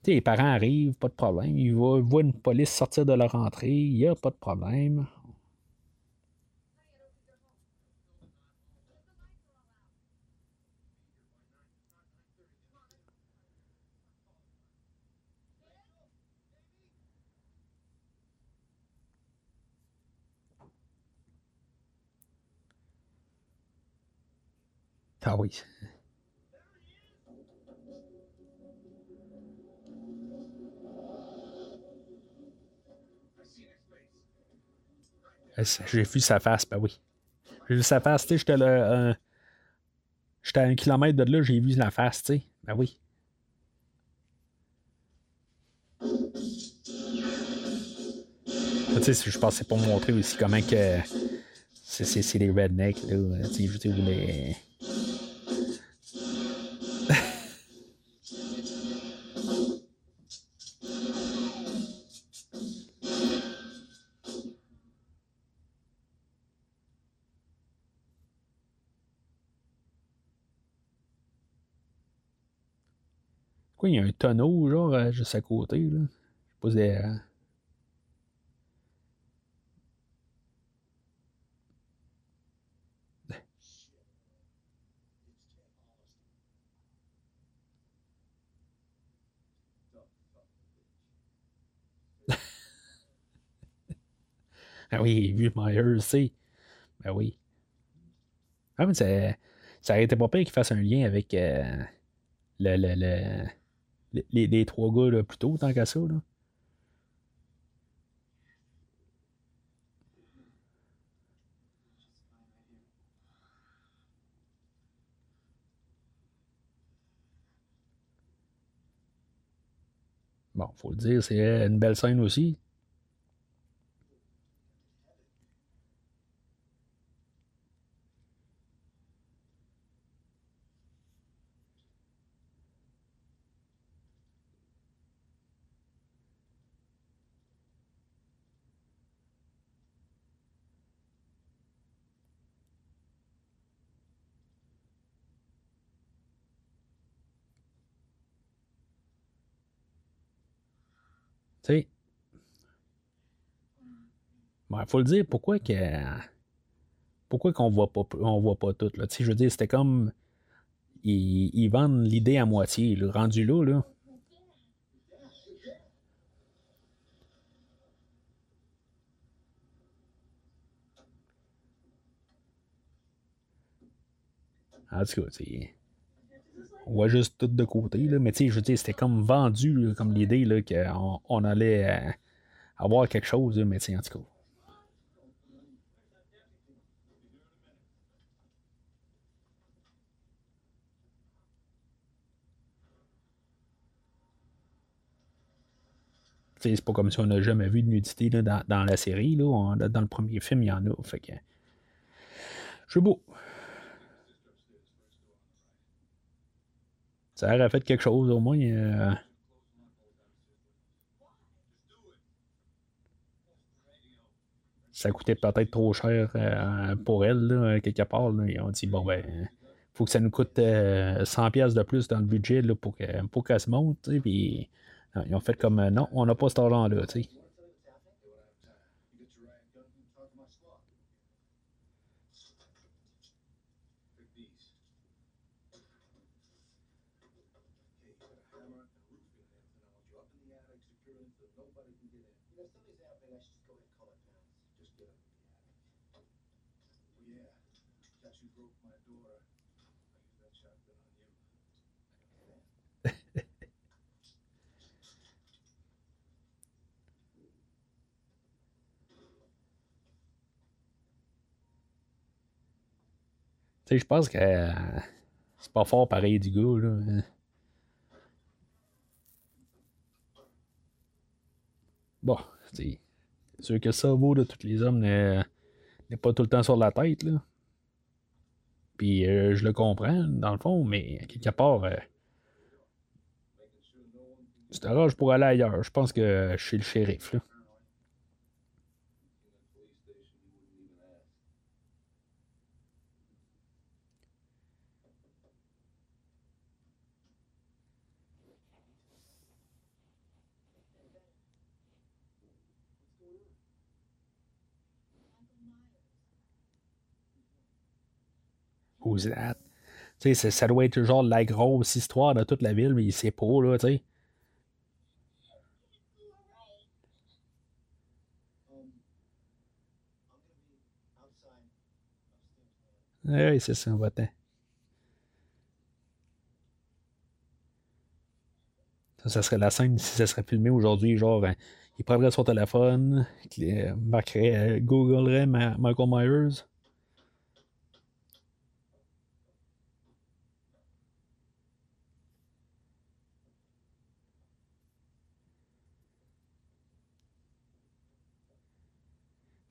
les parents arrivent, pas de problème. Ils voient, une police sortir de leur entrée, il n'y a pas de problème. Ah oui. J'ai vu sa face, ben oui. J'ai vu sa face, tu sais, j'étais là. j'étais à un kilomètre de là, j'ai vu la face, tu sais. Ben oui. Tu sais, je pensais pour montrer aussi comment que c'est les rednecks, là. Tu sais, les. Tonneau, genre, euh, juste à côté, là. Je sais pas si (laughs) ah oui, vu Myers, sais. Ben oui. Ah, mais ça, ça aurait été pas pire qu'il fasse un lien avec euh, le, le, les, les, trois gars là, plus tôt, tant qu'à ça. Là. Bon, faut le dire, c'est une belle scène aussi. Tu il faut le dire, pourquoi que. Pourquoi qu'on voit pas on voit pas tout, là? je veux dire, c'était comme. Ils, vendent l'idée à moitié, le rendu là, là. En tout cas, on voit juste tout de côté, là, mais tu sais, je veux c'était comme vendu, comme l'idée qu'on on allait euh, avoir quelque chose, mais tu en tout cas. c'est pas comme si on n'a jamais vu de nudité dans, dans, la série. Là. dans le premier film, il y en a. Fait que. C'est beau. Ça aurait fait quelque chose au moins. Euh... Ça coûtait peut-être trop cher euh, pour elle, là, quelque part. Ils ont dit bon ben faut que ça nous coûte 100 euh, pièces de plus dans le budget là, pour qu'elle pour se monte. Puis ils ont fait comme non, on n'a pas cet argent-là. Tu sais, je pense que euh, c'est pas fort pareil du gars, là. Bon, c'est sûr que ça vaut de tous les hommes n'est pas tout le temps sur la tête, là. Puis euh, je le comprends, dans le fond, mais quelque part, euh, c'est je pourrais aller ailleurs. Je pense que je suis le shérif, là. Tu sais, ça doit être genre la grosse histoire de toute la ville, mais sait pas, là, tu sais. Oui, c'est ça, va Ça, ça serait la scène si ça serait filmé aujourd'hui, genre, hein, il prendrait son téléphone, il marquerait, euh, googlerait Michael Myers.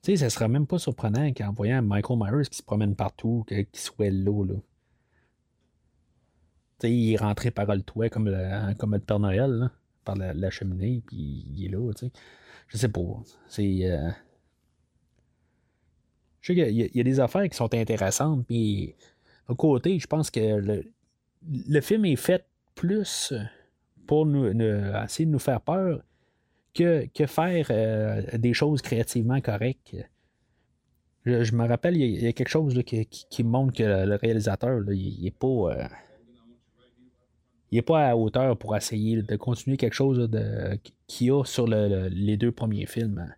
Tu sais, ça serait même pas surprenant qu'en voyant Michael Myers qui se promène partout, qu'il soit là, là. Tu sais, il est rentré par le toit comme le, comme le Père Noël, là, par la, cheminée, puis il est là, tu sais. Je sais pas. C'est. Euh, je sais qu'il y, a des affaires qui sont intéressantes, puis à côté, je pense que le, le film est fait plus pour nous, essayer de nous faire peur que, faire euh, des choses créativement correctes. Je, me rappelle, il y, a, quelque chose qui, montre que le, réalisateur, il n'est pas. Euh, pas à hauteur pour essayer de continuer quelque chose qu'il y a sur les deux premiers films.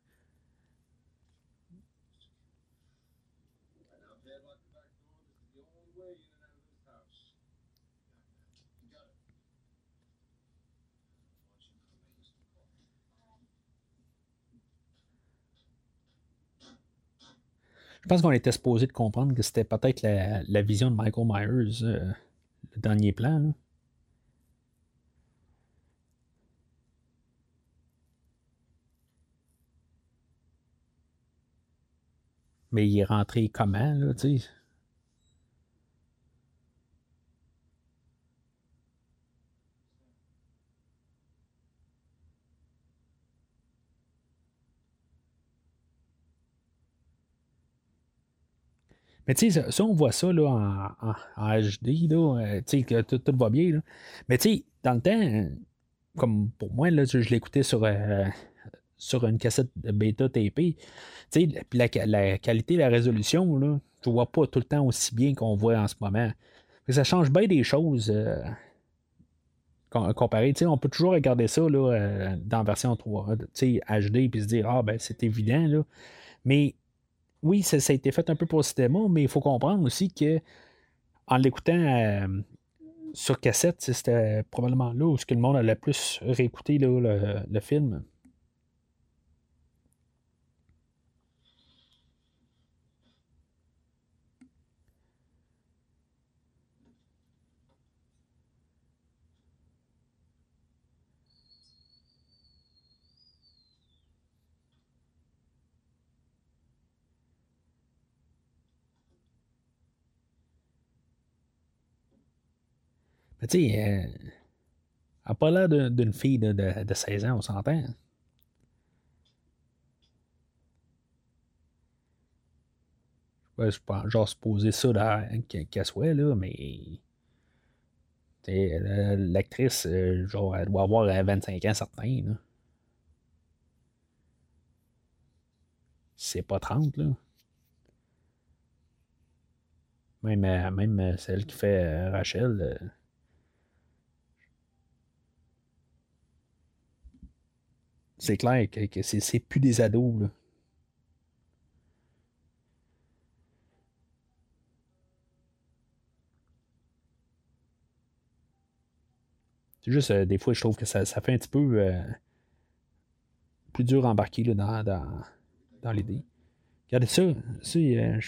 Je pense qu'on était supposé de comprendre que c'était peut-être la, vision de Michael Myers, euh, le dernier plan. Mais il est rentré comment, là, tu sais? Mais tu sais, ça, on voit ça là, en, HD, là, euh, tu sais, que tout, va bien. Mais tu sais, dans le temps, comme pour moi, là, je, l'écoutais sur, euh, sur une cassette bêta TP. Tu sais, la, la, qualité, la résolution, là, je vois pas tout le temps aussi bien qu'on voit en ce moment. ça change bien des choses. Euh, comparé, on peut toujours regarder ça là, dans la version 3, HD, puis se dire, ah ben c'est évident, là. Mais oui, ça, a été fait un peu pour le cinéma, mais il faut comprendre aussi que en l'écoutant euh, sur cassette, c'était probablement là où ce que le monde a le plus réécouté le, film. Mais tu sais, elle n'a pas l'air d'une fille de, de, 16 ans, on s'entend. Ouais, je pense, genre supposer ça qu'elle soit, là, mais. L'actrice, euh, genre, elle doit avoir 25 ans certains, là. C'est pas 30, là. Même, euh, celle qui fait euh, Rachel. C'est clair que, que c'est plus des ados. Là. C'est juste, euh, des fois, je trouve que ça, ça fait un petit peu euh, plus dur à embarquer là, dans, dans, dans l'idée. Regardez ça. ça euh,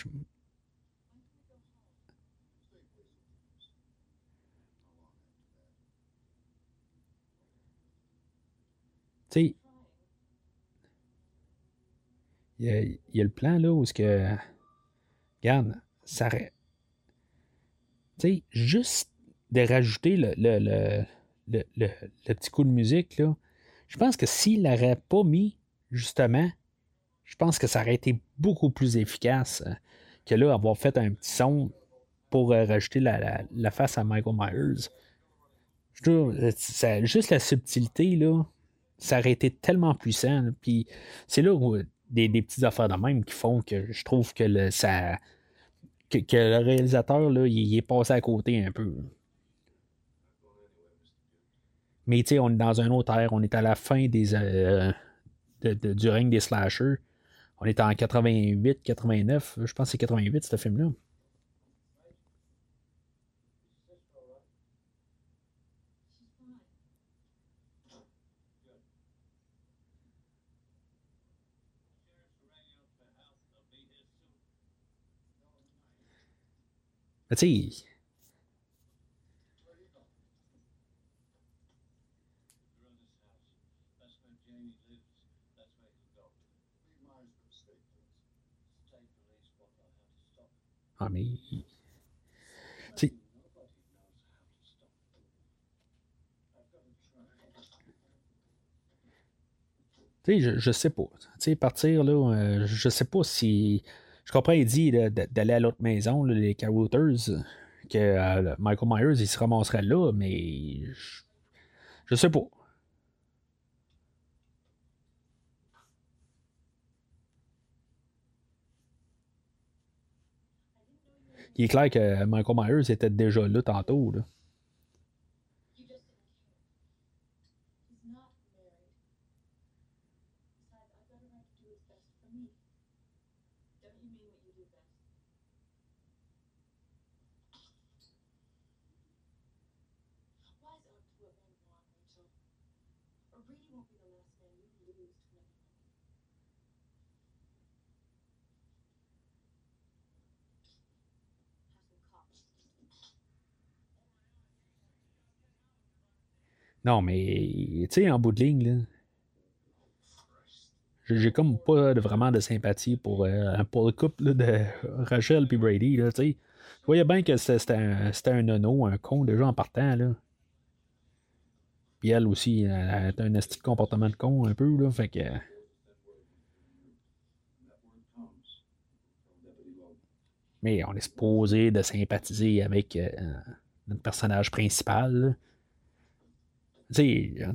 il y, a, le plan là où ce que. Regarde, ça. Tu sais, juste de rajouter le, le, le, le, petit coup de musique, là, je pense que s'il l'aurait pas mis, justement, je pense que ça aurait été beaucoup plus efficace euh, que là, avoir fait un petit son pour euh, rajouter la, la, face à Michael Myers. Je trouve, juste la subtilité, là, ça aurait été tellement puissant. Puis c'est là où des, petites affaires de même qui font que je trouve que le, ça. Que, le réalisateur, là, il, est passé à côté un peu. Mais tu sais, on est dans un autre ère, on est à la fin des, euh, du règne des slashers. On est en 88, 89, je pense que c'est 88 ce film-là. Tu sais. Ah, mais. Tu sais, je, je sais pas. Tu sais, partir là, euh, je sais pas si je comprends, il dit d'aller à l'autre maison, les Carouters, que euh, Michael Myers, il se ramasserait là, mais je, sais pas. Il est clair que Michael Myers était déjà là tantôt. Là. Non, mais, tu sais, en bout de ligne, là, j'ai comme pas vraiment de sympathie pour, euh, le couple de Rachel et Brady. Là. Je voyais bien que c'était un, un nono, un con déjà en partant. Là. Puis elle aussi, elle a un esti de comportement de con un peu. Là, fait que. Mais on est supposé de sympathiser avec euh, notre personnage principal. Tu sais, en.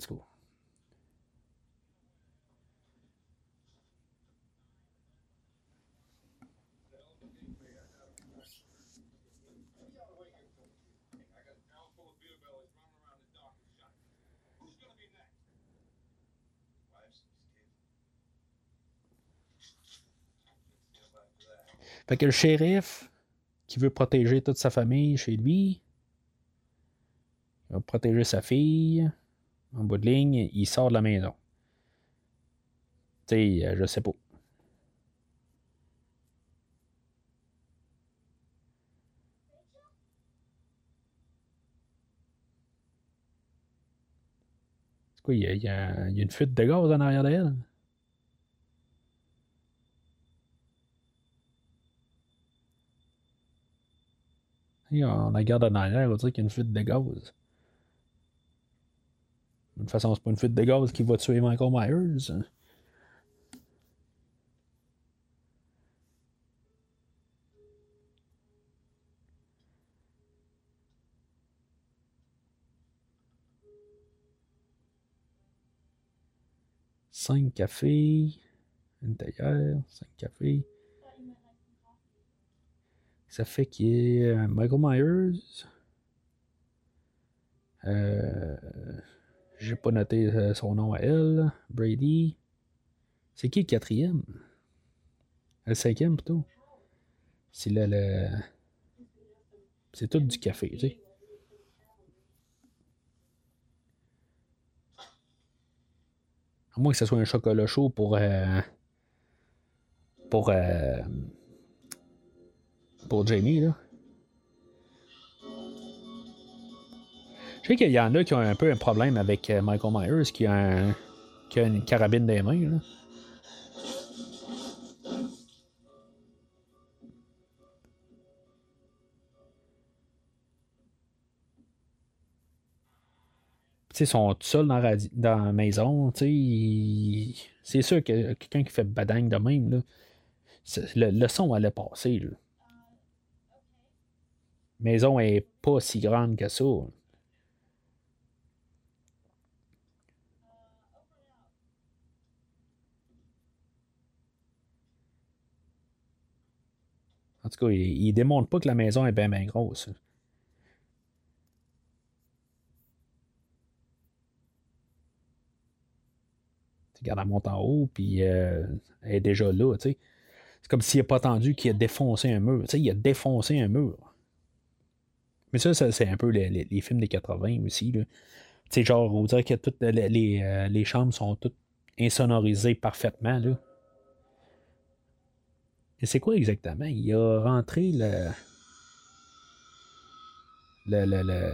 Fait que le shérif qui veut protéger toute sa famille chez lui, va protéger sa fille. En bout de ligne, il sort de la maison. Tu sais, euh, je sais pas. C'est quoi, il y, a, y, a, une fuite de gaz en arrière d'elle? on la garde en arrière, on dirait qu'il y a une fuite de gaz. De toute façon, c'est pas une fuite de gaz qui va tuer Michael Myers. Cinq cafés. Une taillère. Cinq cafés. Ça fait qu'il euh, Michael Myers. Euh, j'ai pas noté euh, son nom à elle. Brady. C'est qui le quatrième? Le cinquième plutôt? C'est le. C'est tout du café, tu sais. À moins que ce soit un chocolat chaud pour. Euh, pour. Euh, pour Jamie, là. Je sais qu'il y en a qui ont un peu un problème avec euh, Michael Myers, qui a, qui a une carabine des mains, là. ils sont tout seuls dans, dans la maison. C'est sûr que quelqu'un qui fait badang de même, là, le, son allait passer. La maison est pas si grande que ça. En tout cas, il, ne démontre pas que la maison est bien, bien grosse. Regarde, elle monte en haut, puis euh, elle est déjà là, tu. C'est comme s'il n'a pas attendu qu'il a défoncé un mur. Tu il a défoncé un mur. Mais ça, c'est un peu les, films des 80 aussi, là. Tu sais, genre, on dirait que toutes les, euh, les, chambres sont toutes insonorisées parfaitement, là. Et c'est quoi exactement? Il a rentré le... Le, le.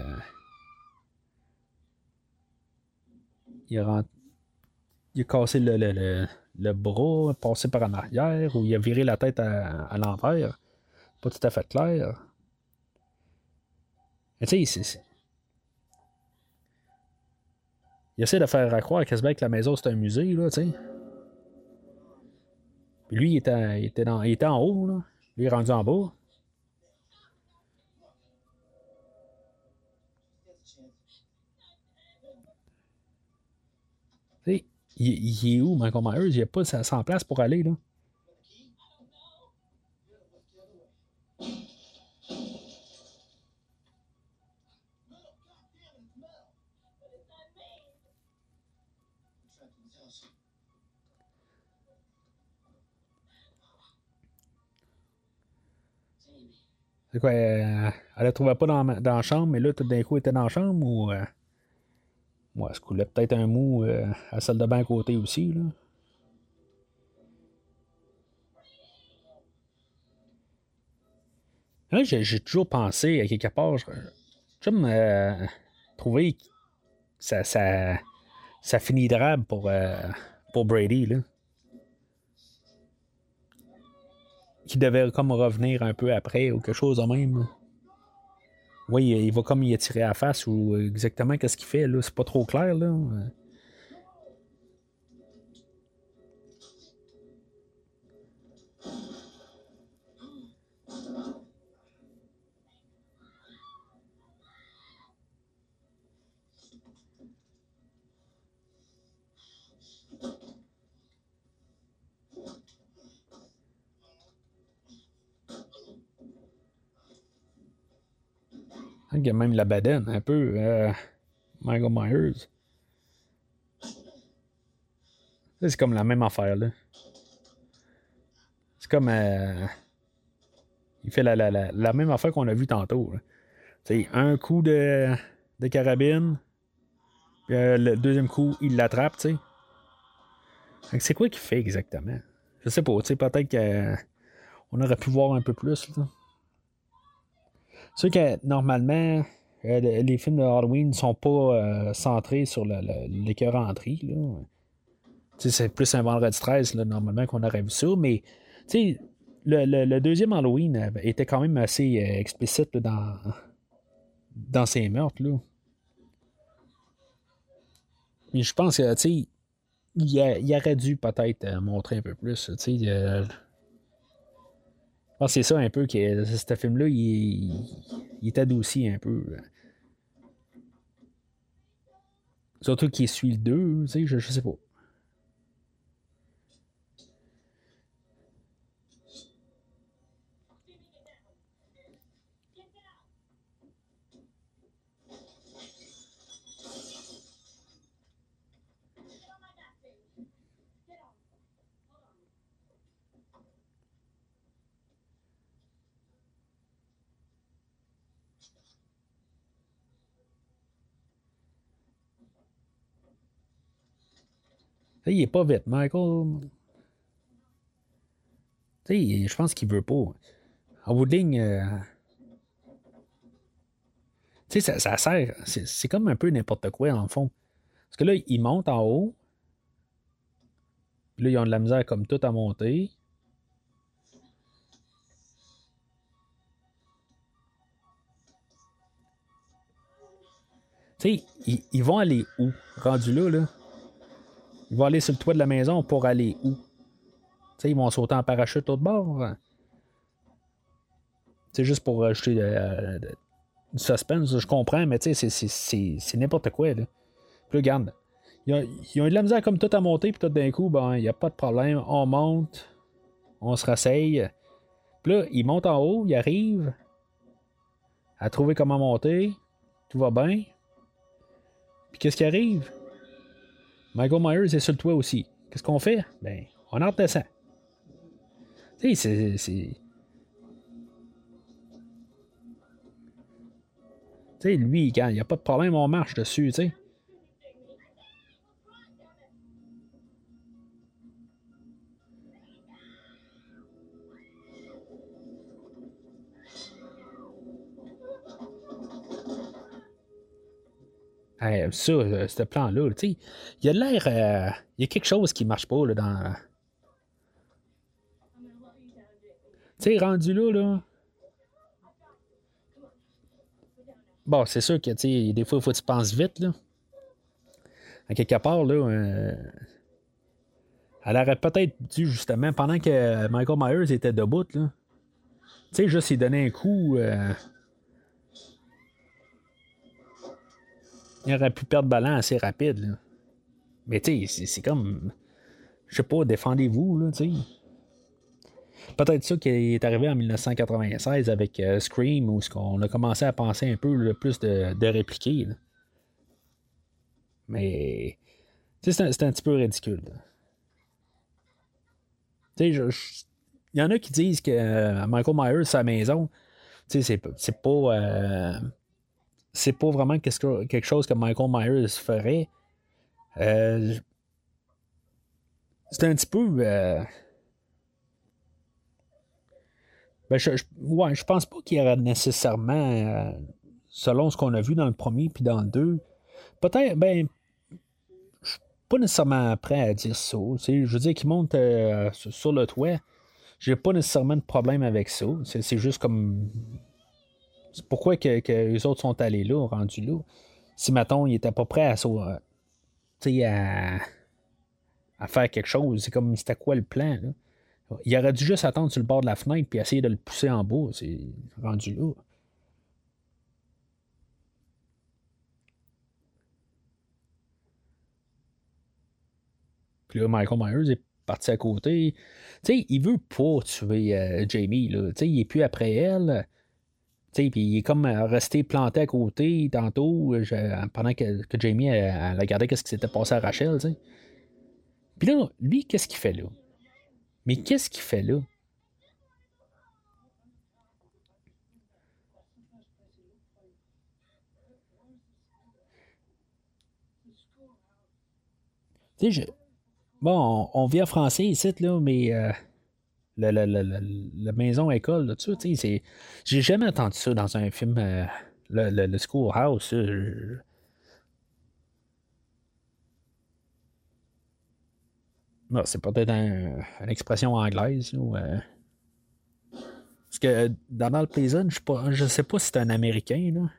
Il a il a cassé le, le, le, bras, passé par en arrière, ou il a viré la tête à, l'envers. Pas tout à fait clair. Mais tu sais, il essaie de faire croire quasiment que la maison c'est un musée, là, tu sais. Puis lui, il était, il était, dans, il était en haut, là. Lui, il est rendu en bas. Il, est où, Michael Myers? Il a pas sa place pour aller, là. C'est quoi? Euh, elle ne trouvait pas dans, dans, la chambre, mais là, tout d'un coup, elle était dans la chambre ou. Euh? Moi, ce coulait peut-être un mou euh, à celle de bain à côté aussi. Là. J'ai, toujours pensé à quelque part, me euh, trouver que ça, ça, ça finit drabe pour, euh, pour Brady. Là. Qui devait comme revenir un peu après ou quelque chose de même. Oui, il va comme y attirer à la face ou exactement qu'est-ce qu'il fait, là. C'est pas trop clair, là. Il y a même la badenne, un peu. Euh, Michael Myers. C'est comme la même affaire, là. C'est comme. Euh, il fait la, la, la, même affaire qu'on a vu tantôt. C'est un coup de, de carabine. Puis euh, le deuxième coup, il l'attrape, tu sais. C'est quoi qu'il fait exactement? Je sais pas, tu sais, peut-être qu'on aurait pu voir un peu plus. C'est que normalement, euh, les films de Halloween ne sont pas euh, centrés sur l'écœuranterie. C'est plus un vendredi 13, là, normalement, qu'on aurait vu ça. Mais le, le, deuxième Halloween était quand même assez euh, explicite dans, dans ses meurtres. Là. Mais je pense que, tu il, aurait dû peut-être montrer un peu plus. Tu c'est ça un peu que ce film-là, il, est adouci un peu. Surtout qu'il suit le 2, tu sais, je, je sais pas. Il est pas vite, Michael. je pense qu'il veut pas. En bout de ligne, euh, ça, ça sert. C'est comme un peu n'importe quoi, en fond. Parce que là, ils montent en haut. Puis là, ils ont de la misère comme tout à monter. Tu sais, ils, vont aller où? Rendu là, là. Ils vont aller sur le toit de la maison pour aller où? Ils vont sauter en parachute au bord. C'est juste pour ajouter euh, du suspense, je comprends, mais c'est n'importe quoi. Puis regarde, ils ont, eu de la misère comme tout à monter, puis tout d'un coup, ben, il n'y a pas de problème. On monte, on se rasseye. Puis là, ils montent en haut, ils arrivent à trouver comment monter. Tout va bien. Puis qu'est-ce qui arrive? Michael Myers est sur le toit aussi. Qu'est-ce qu'on fait? Ben, on en descend. Tu sais, c'est. Tu sais, lui, quand il n'y a pas de problème, on marche dessus, tu sais. Ça, euh, ce plan-là, il y a l'air. Euh, il y a quelque chose qui marche pas là, dans. Tu sais, rendu là, là. Bon, c'est sûr que, des fois, il faut que tu penses vite, là. À quelque part, là. Euh, elle aurait peut-être dû, justement, pendant que Michael Myers était debout, là. Tu sais, juste, il donnait un coup. Il aurait pu perdre ballon assez rapide. Mais tu sais, c'est comme. Je sais pas, défendez-vous, là, tu sais. Peut-être ça qui est arrivé en 1996 avec euh, Scream, où on a commencé à penser un peu le plus de, de répliquer. Mais. Tu sais, c'est un, petit peu ridicule. Tu sais, il y en a qui disent que euh, Michael Myers, sa maison, c'est pas. Euh, c'est pas vraiment quelque chose que Michael Myers ferait. Euh, c'est un petit peu. Euh, ben je, pense pas qu'il y aurait nécessairement, euh, selon ce qu'on a vu dans le premier puis dans le deux, peut-être, ben, je suis pas nécessairement prêt à dire ça. Je veux dire qu'il monte sur le toit. J'ai pas nécessairement de problème avec ça. C'est juste comme pourquoi que, les autres sont allés là, rendus là. Si, mettons, ils n'étaient pas prêts à, à, à faire quelque chose, c'est comme c'était quoi le plan? Il aurait dû juste attendre sur le bord de la fenêtre puis essayer de le pousser en bas. C'est rendu là. Puis là, Michael Myers est parti à côté. Tu sais, il veut pas tuer euh, Jamie. Là. Tu il est plus après elle. Puis il est comme euh, resté planté à côté tantôt euh, pendant que, Jamie a, regardé ce qui s'était passé à Rachel. Puis là, lui, qu'est-ce qu'il fait là? Mais qu'est-ce qu'il fait là? Bon, on, vit en français ici, là, mais euh, la, la, la, la maison école là, tu sais, j'ai jamais entendu ça dans un film euh, le, le, schoolhouse euh, c'est peut-être une expression anglaise ou euh, parce que Donald Pleasant je ne sais pas si c'est un américain là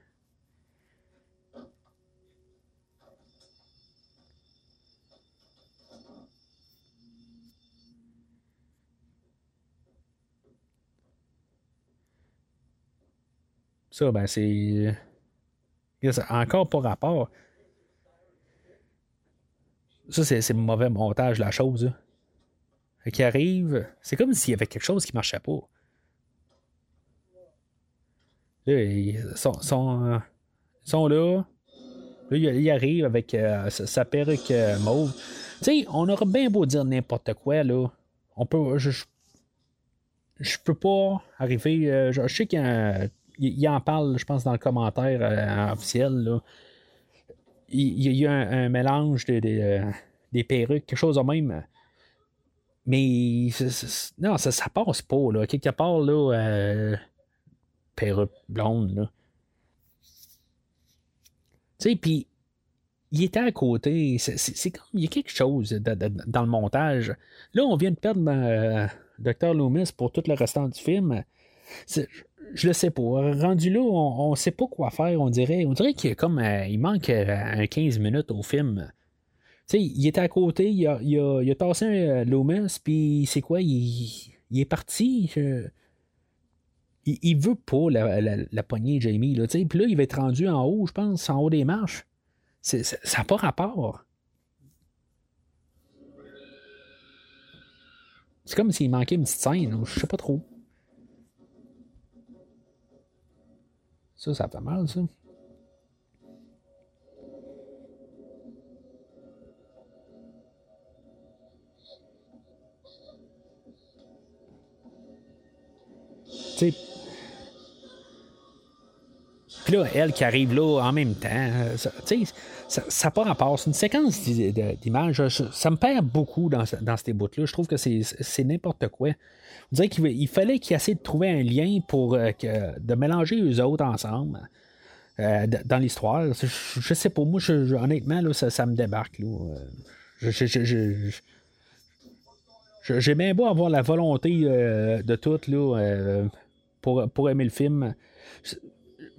Ça, ben, c'est. Encore pas rapport. Ça, c'est mauvais montage, la chose. Qui arrive. C'est comme s'il y avait quelque chose qui marchait pas. Là, ils sont, sont, sont là. Là, il arrive avec euh, sa, perruque euh, mauve. Tu sais, on aurait bien beau dire n'importe quoi, là. On peut. Je, je, peux pas arriver. Euh, je, sais qu'il il, en parle, je pense, dans le commentaire euh, officiel. Il, y a un, mélange de, des perruques, quelque chose de même. Mais non, ça, passe pas. Quelque part, là, euh, perruque blonde. Tu sais, puis il était à côté. C'est comme, il y a quelque chose dans le montage. Là, on vient de perdre euh, Dr. Loomis pour tout le restant du film. Je le sais pas. Rendu là, on, ne sait pas quoi faire, on dirait. On dirait qu'il comme euh, il manque un 15 minutes au film. Tu sais, il était à côté, il a, il a, il a un Loomis, puis c'est quoi, il, il, est parti. il, il, veut pas la, la, la poignée Jamie, là. Puis là, il va être rendu en haut, je pense, en haut des marches. ça n'a pas rapport. C'est comme s'il manquait une petite scène, je sais pas trop. Ça, ça fait mal, ça. Puis là, elle qui arrive là en même temps, euh, ça, ça n'a pas rapport. C'est une séquence d'images. Ça me perd beaucoup dans, dans ces bouts-là. Je trouve que c'est n'importe quoi. On dirait qu'il fallait qu'il essaie de trouver un lien pour euh, que, de mélanger eux autres ensemble euh, dans l'histoire. Je, sais pas, moi, honnêtement, là, ça, me débarque. J'ai bien beau avoir la volonté de tout là, pour, aimer le film.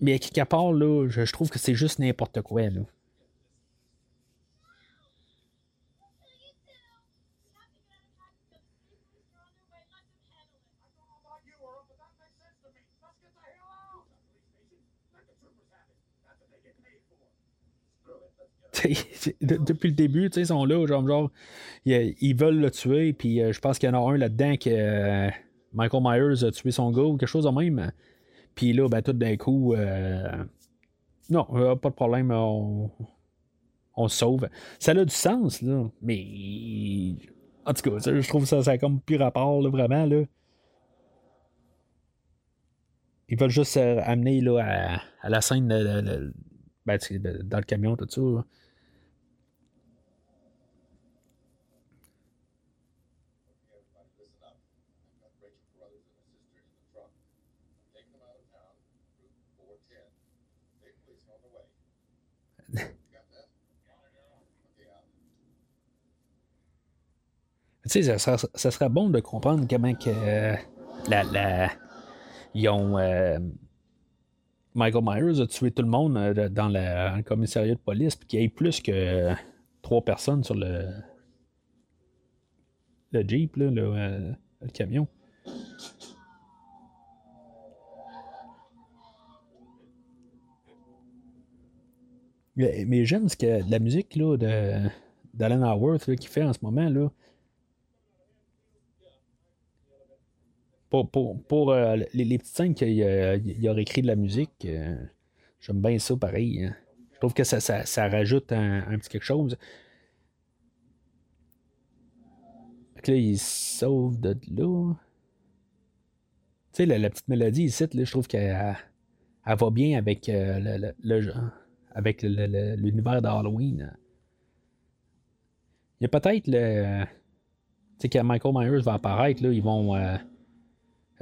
Mais quelque part, là, je, trouve que c'est juste n'importe quoi. Là. (laughs) (laughs) depuis le début, ils sont là, genre, genre ils, veulent le tuer, puis euh, je pense qu'il y en a un là-dedans qui, euh, Michael Myers a tué son gars ou quelque chose de même. Puis là, ben, tout d'un coup, euh, non, euh, pas de problème, on, on se sauve. Ça a du sens, là, mais en tout cas, je trouve ça, ça a comme plus rapport, là, vraiment. Là. Ils veulent juste euh, amener là, à, la scène ben, dans le camion, tout ça. Tu sais, ça, serait bon de comprendre comment que euh, la, la, ils ont. Euh, Michael Myers a tué tout le monde euh, dans le commissariat de police, puis qu'il y ait plus que trois personnes sur le, le Jeep, là, le, camion. Mais j'aime ce que la musique là, de d'Alan fait en ce moment. Là, pour, euh, les, petites scènes qu'il a, réécrit de la musique, euh, j'aime bien ça pareil. Hein. Je trouve que ça, rajoute un, petit quelque chose. Là, il sauve de là. Tu sais, la, petite mélodie ici, là, je trouve qu'elle va bien avec euh, le, le, avec l'univers d'Halloween. Il y a peut-être le. Tu sais, quand Michael Myers va apparaître, là, ils vont.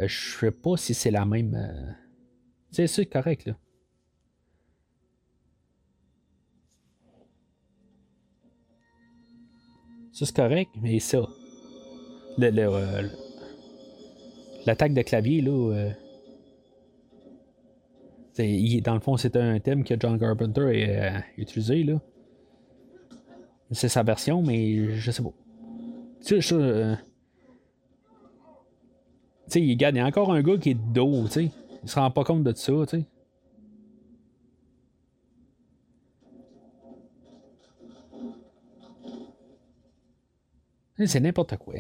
Euh, je sais pas si c'est la même. Euh, c'est c'est correct, là. Ça, c'est correct, mais ça. Le, euh, l'attaque de clavier, là. dans le fond, c'est un thème que John Carpenter a utilisé, là. C'est sa version, mais je sais pas. Tu sais, sais, il y a encore un gars qui est de dos, tu sais. Il se rend pas compte de ça, tu. C'est n'importe quoi.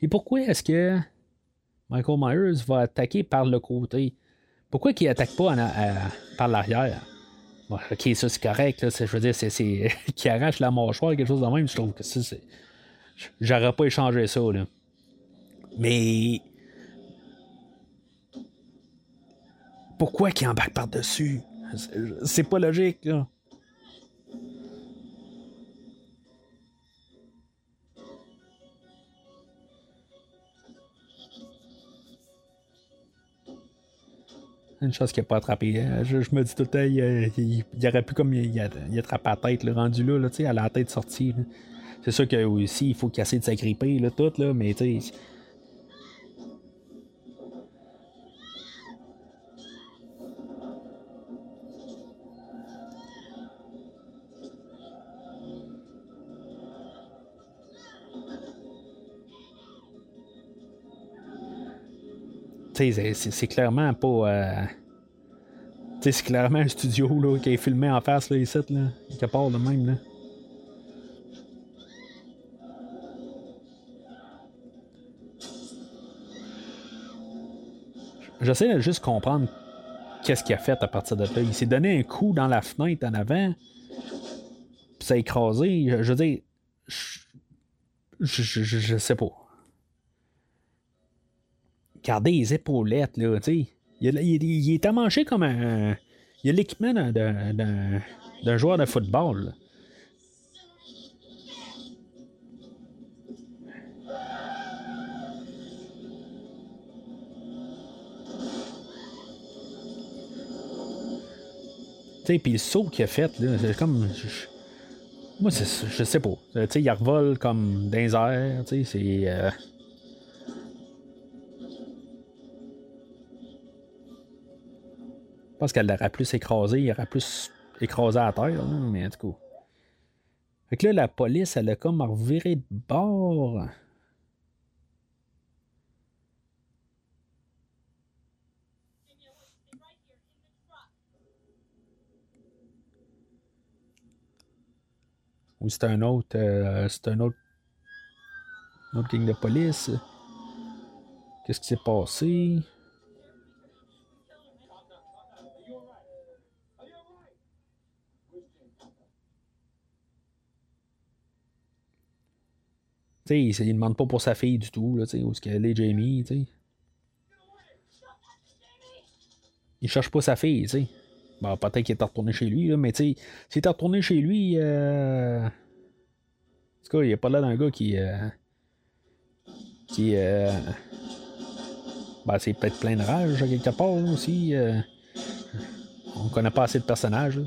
Et pourquoi est-ce que Michael Myers va attaquer par le côté? Pourquoi qu'il attaque pas par l'arrière? Ok, ça c'est correct. Là, je veux dire, c'est, (laughs) qui arrache la mâchoire, quelque chose de même. Je trouve que ça, c'est. J'aurais pas échangé ça. Là. Mais Pourquoi qu'il embarque par-dessus? C'est pas logique, là. Une chose qu'il n'a pas attrapé. Euh, je, me dis tout le temps, il, il, aurait pu comme il, il attrape la tête, le rendu là, là elle a la tête sortie. C'est sûr que aussi, il faut qu'il essaie de s'agripper, là, tout, là, mais tu sais c'est clairement pas. Euh... C'est clairement un studio là, qui est filmé en face là, ici, là, qui part de même. Là. J'essaie de juste comprendre qu'est-ce qu'il a fait à partir de là. Il s'est donné un coup dans la fenêtre en avant, puis ça a écrasé. Je, veux dire, je, je, je sais pas. Regardez les épaulettes, là, tu sais. Il, il, est comme un. Il a l'équipement d'un joueur de football. Tu sais, puis le saut qu'il a fait, là, c'est comme. moi, je sais pas. Tu sais, il revole comme dans les airs, tu c'est. Euh, pense qu'elle l'aurait plus écrasé, il aurait plus écrasé à terre, mais en tout cas. Fait que là, la police, elle a comme reviré de bord. Ou c'est un autre. Euh, c'est un autre. Une autre ligne de police? Qu'est-ce qui s'est passé? Il ne demande pas pour sa fille du tout, là, où est-ce qu'elle est, Jamie, tu sais. Il cherche pas sa fille, tu sais. Bon, peut-être qu'il est retourné chez lui, là, mais tu sais, s'il est retourné chez lui, euh... en tout cas, il a pas là d'un gars qui. Euh... qui. Euh... Ben, c'est peut-être plein de rage, quelque part, aussi. Euh... On connaît pas assez de personnages, là.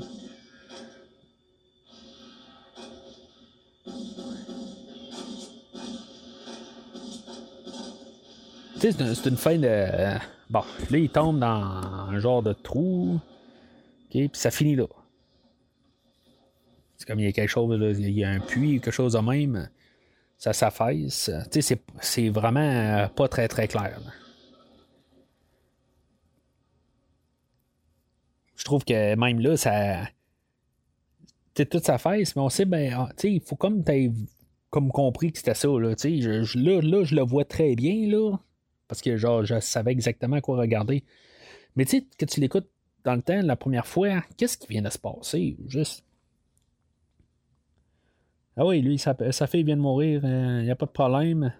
C'est une fin de. Bon, là, il tombe dans un genre de trou. OK, puis ça finit là. C'est comme il y a quelque chose, il y a un puits, quelque chose de même. Ça s'affaisse. Tu sais, c'est vraiment pas très très clair. Je trouve que même là, ça. Tu tout s'affaisse, mais on sait, ben, ah, tu sais, il faut comme tu comme compris que c'était ça, là. Tu sais, là, là, je le vois très bien, là. Parce que genre, je savais exactement quoi regarder. Mais tu sais, que tu l'écoutes dans le temps la première fois, qu'est-ce qui vient de se passer? Juste. Ah oui, lui, sa, fille vient de mourir, il euh, n'y a pas de problème.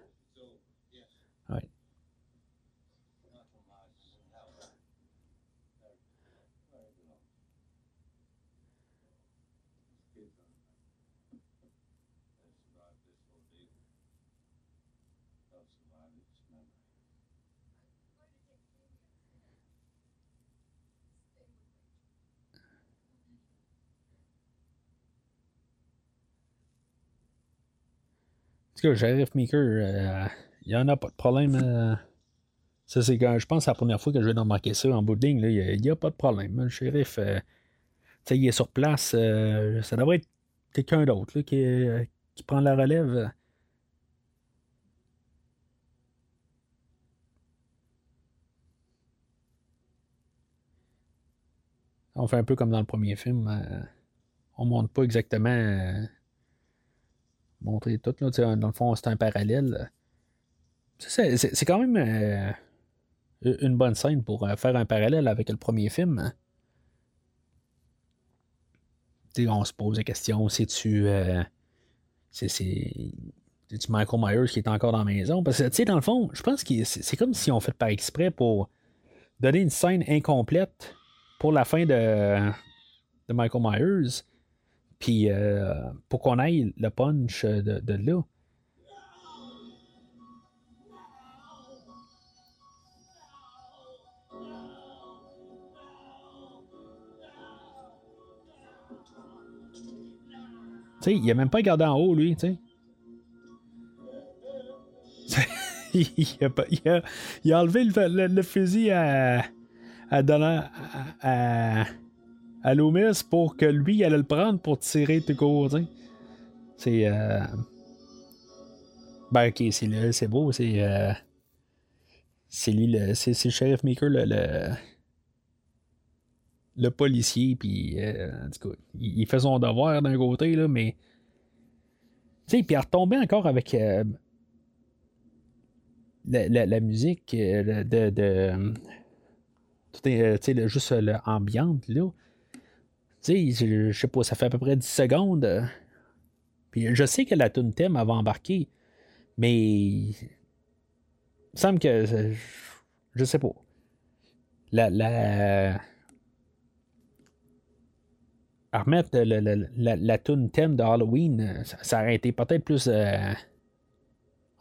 Tout cas, Sheriff Maker, euh, il n'y en a pas de problème. Euh. ça, c'est quand je pense que la première fois que je vais remarquer ça en bout de ligne. Il n'y a, pas de problème. Le shérif, euh, il est sur place. ça devrait être quelqu'un d'autre qui, qui prend la relève. On fait un peu comme dans le premier film. on montre pas exactement montrer tout. Là, dans le fond, c'est un parallèle. C'est quand même euh, une bonne scène pour euh, faire un parallèle avec le premier film. On se pose la question, c'est-tu euh, Michael Myers qui est encore dans la maison? Parce que, tu sais, dans le fond, je pense que c'est comme si on fait par exprès pour donner une scène incomplète pour la fin de, de Michael Myers puis euh, pour qu'on aille le punch de, de là. Tu sais, il n'a même pas regardé en haut, lui, tu sais. (laughs) il, a, il, a, il, a, enlevé le, le, fusil à, à, Donald, à, à à Loomis pour que lui, il allait le prendre pour tirer tout court. C'est. Euh... Ben, ok, c'est beau, c'est. Euh... C'est lui, le, c'est le sheriff Maker, le, le, policier, puis euh, en cas, il, fait son devoir d'un côté, là, mais. Tu sais, puis il retombé encore avec euh, la, la, musique euh, de. de tout est, juste l'ambiance, là. Je, sais pas, ça fait à peu près 10 secondes. Puis je sais que la tune thème avait embarqué, mais. Il me semble que. Je sais pas. La. la remettre la, la, tune thème de Halloween, ça, ça aurait été peut-être plus euh,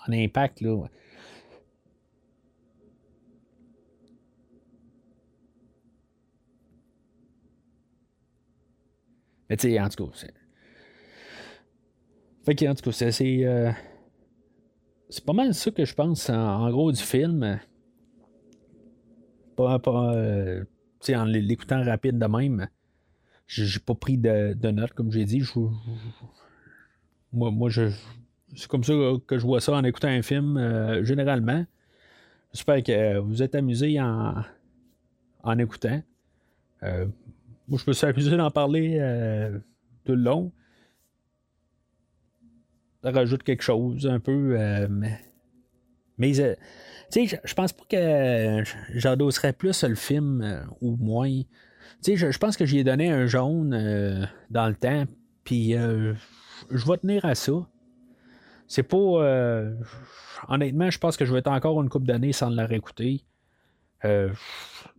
en impact. Là. Mais tu sais, en tout cas, c'est. Fait que, en tout cas, c'est. Euh... C'est pas mal ça que je pense en, gros du film. Pas, pas euh, en l'écoutant rapide de même. J'ai pas pris de, de notes, comme j'ai dit. Moi, moi je, c'est comme ça que je vois ça en écoutant un film, euh, généralement. J'espère que vous êtes amusé en, en écoutant. Moi, je me suis amusé d'en parler euh, tout le long. Ça rajoute quelque chose un peu. Euh, mais, euh, tu sais, je pense pas que j'endosserais plus le film euh, ou moins. Tu sais, je, pense que j'y ai donné un jaune dans le temps, puis je vais tenir à ça. C'est pas. honnêtement, je pense que je vais être encore une couple d'années sans le réécouter. tu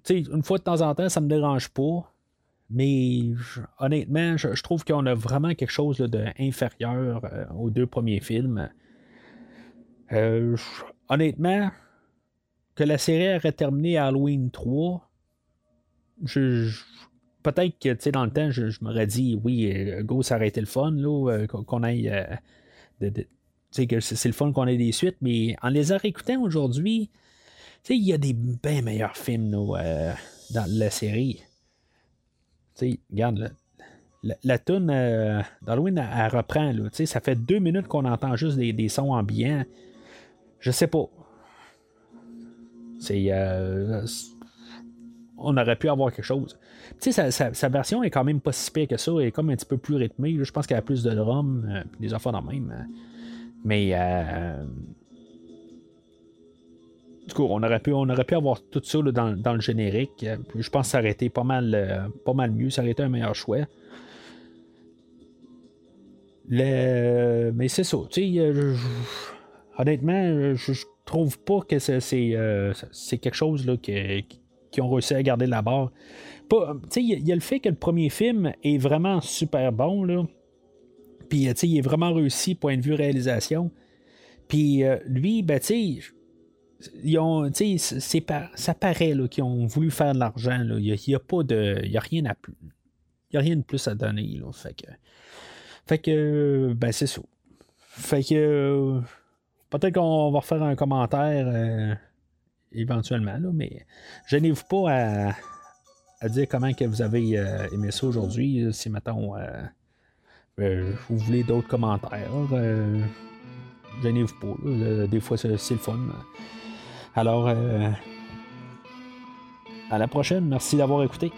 sais, une fois de temps en temps, ça me dérange pas. Mais honnêtement, je, trouve qu'on a vraiment quelque chose d'inférieur euh, aux deux premiers films. Euh, honnêtement, que la série aurait terminé à Halloween 3, peut-être que dans le temps, je, m'aurais dit oui, euh, go, ça aurait été le fun, qu'on aille. c'est le fun qu'on ait des suites, mais en les réécoutant aujourd'hui, il y a des bien meilleurs films dans la série sais, regarde, la, la, toune euh, d'Halloween, elle, reprend. Là, ça fait deux minutes qu'on entend juste des, des, sons ambiants. Je sais pas. C'est. Euh, on aurait pu avoir quelque chose. Tu sais, sa, sa, version est quand même pas si pire que ça. Elle est comme un petit peu plus rythmée. Je pense qu'elle a plus de drums, euh, des affaires dans le même. Hein. Mais. Euh, du coup, on aurait pu, on aurait pu avoir tout ça dans, le générique. Je pense que ça aurait été pas mal, euh, pas mal mieux. Ça aurait été un meilleur choix. Mais c'est ça. Euh, honnêtement, je, trouve pas que c'est, euh, quelque chose là, qui, ont réussi à garder la barre. Il y, a le fait que le premier film est vraiment super bon. Là. Puis, il est vraiment réussi point de vue réalisation. Puis, lui, ben, tu sais ils ont, c'est ça paraît qu'ils ont voulu faire de l'argent. Il n'y a, pas de. A rien à Il a rien de plus à donner. Là, fait que. Fait que. Ben, c'est ça. Fait que. Peut-être qu'on va refaire un commentaire euh, éventuellement, là, mais gênez-vous pas à, à, dire comment que vous avez euh, aimé ça aujourd'hui. Si, mettons, euh, vous voulez d'autres commentaires, gênez-vous pas. des fois, c'est le fun. Alors, euh, à la prochaine. Merci d'avoir écouté.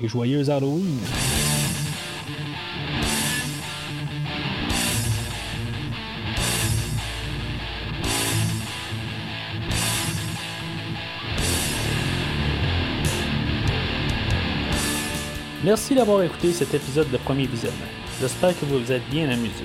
Et joyeux Halloween! Merci d'avoir écouté cet épisode de premier visionnement. J'espère que vous vous êtes bien amusé.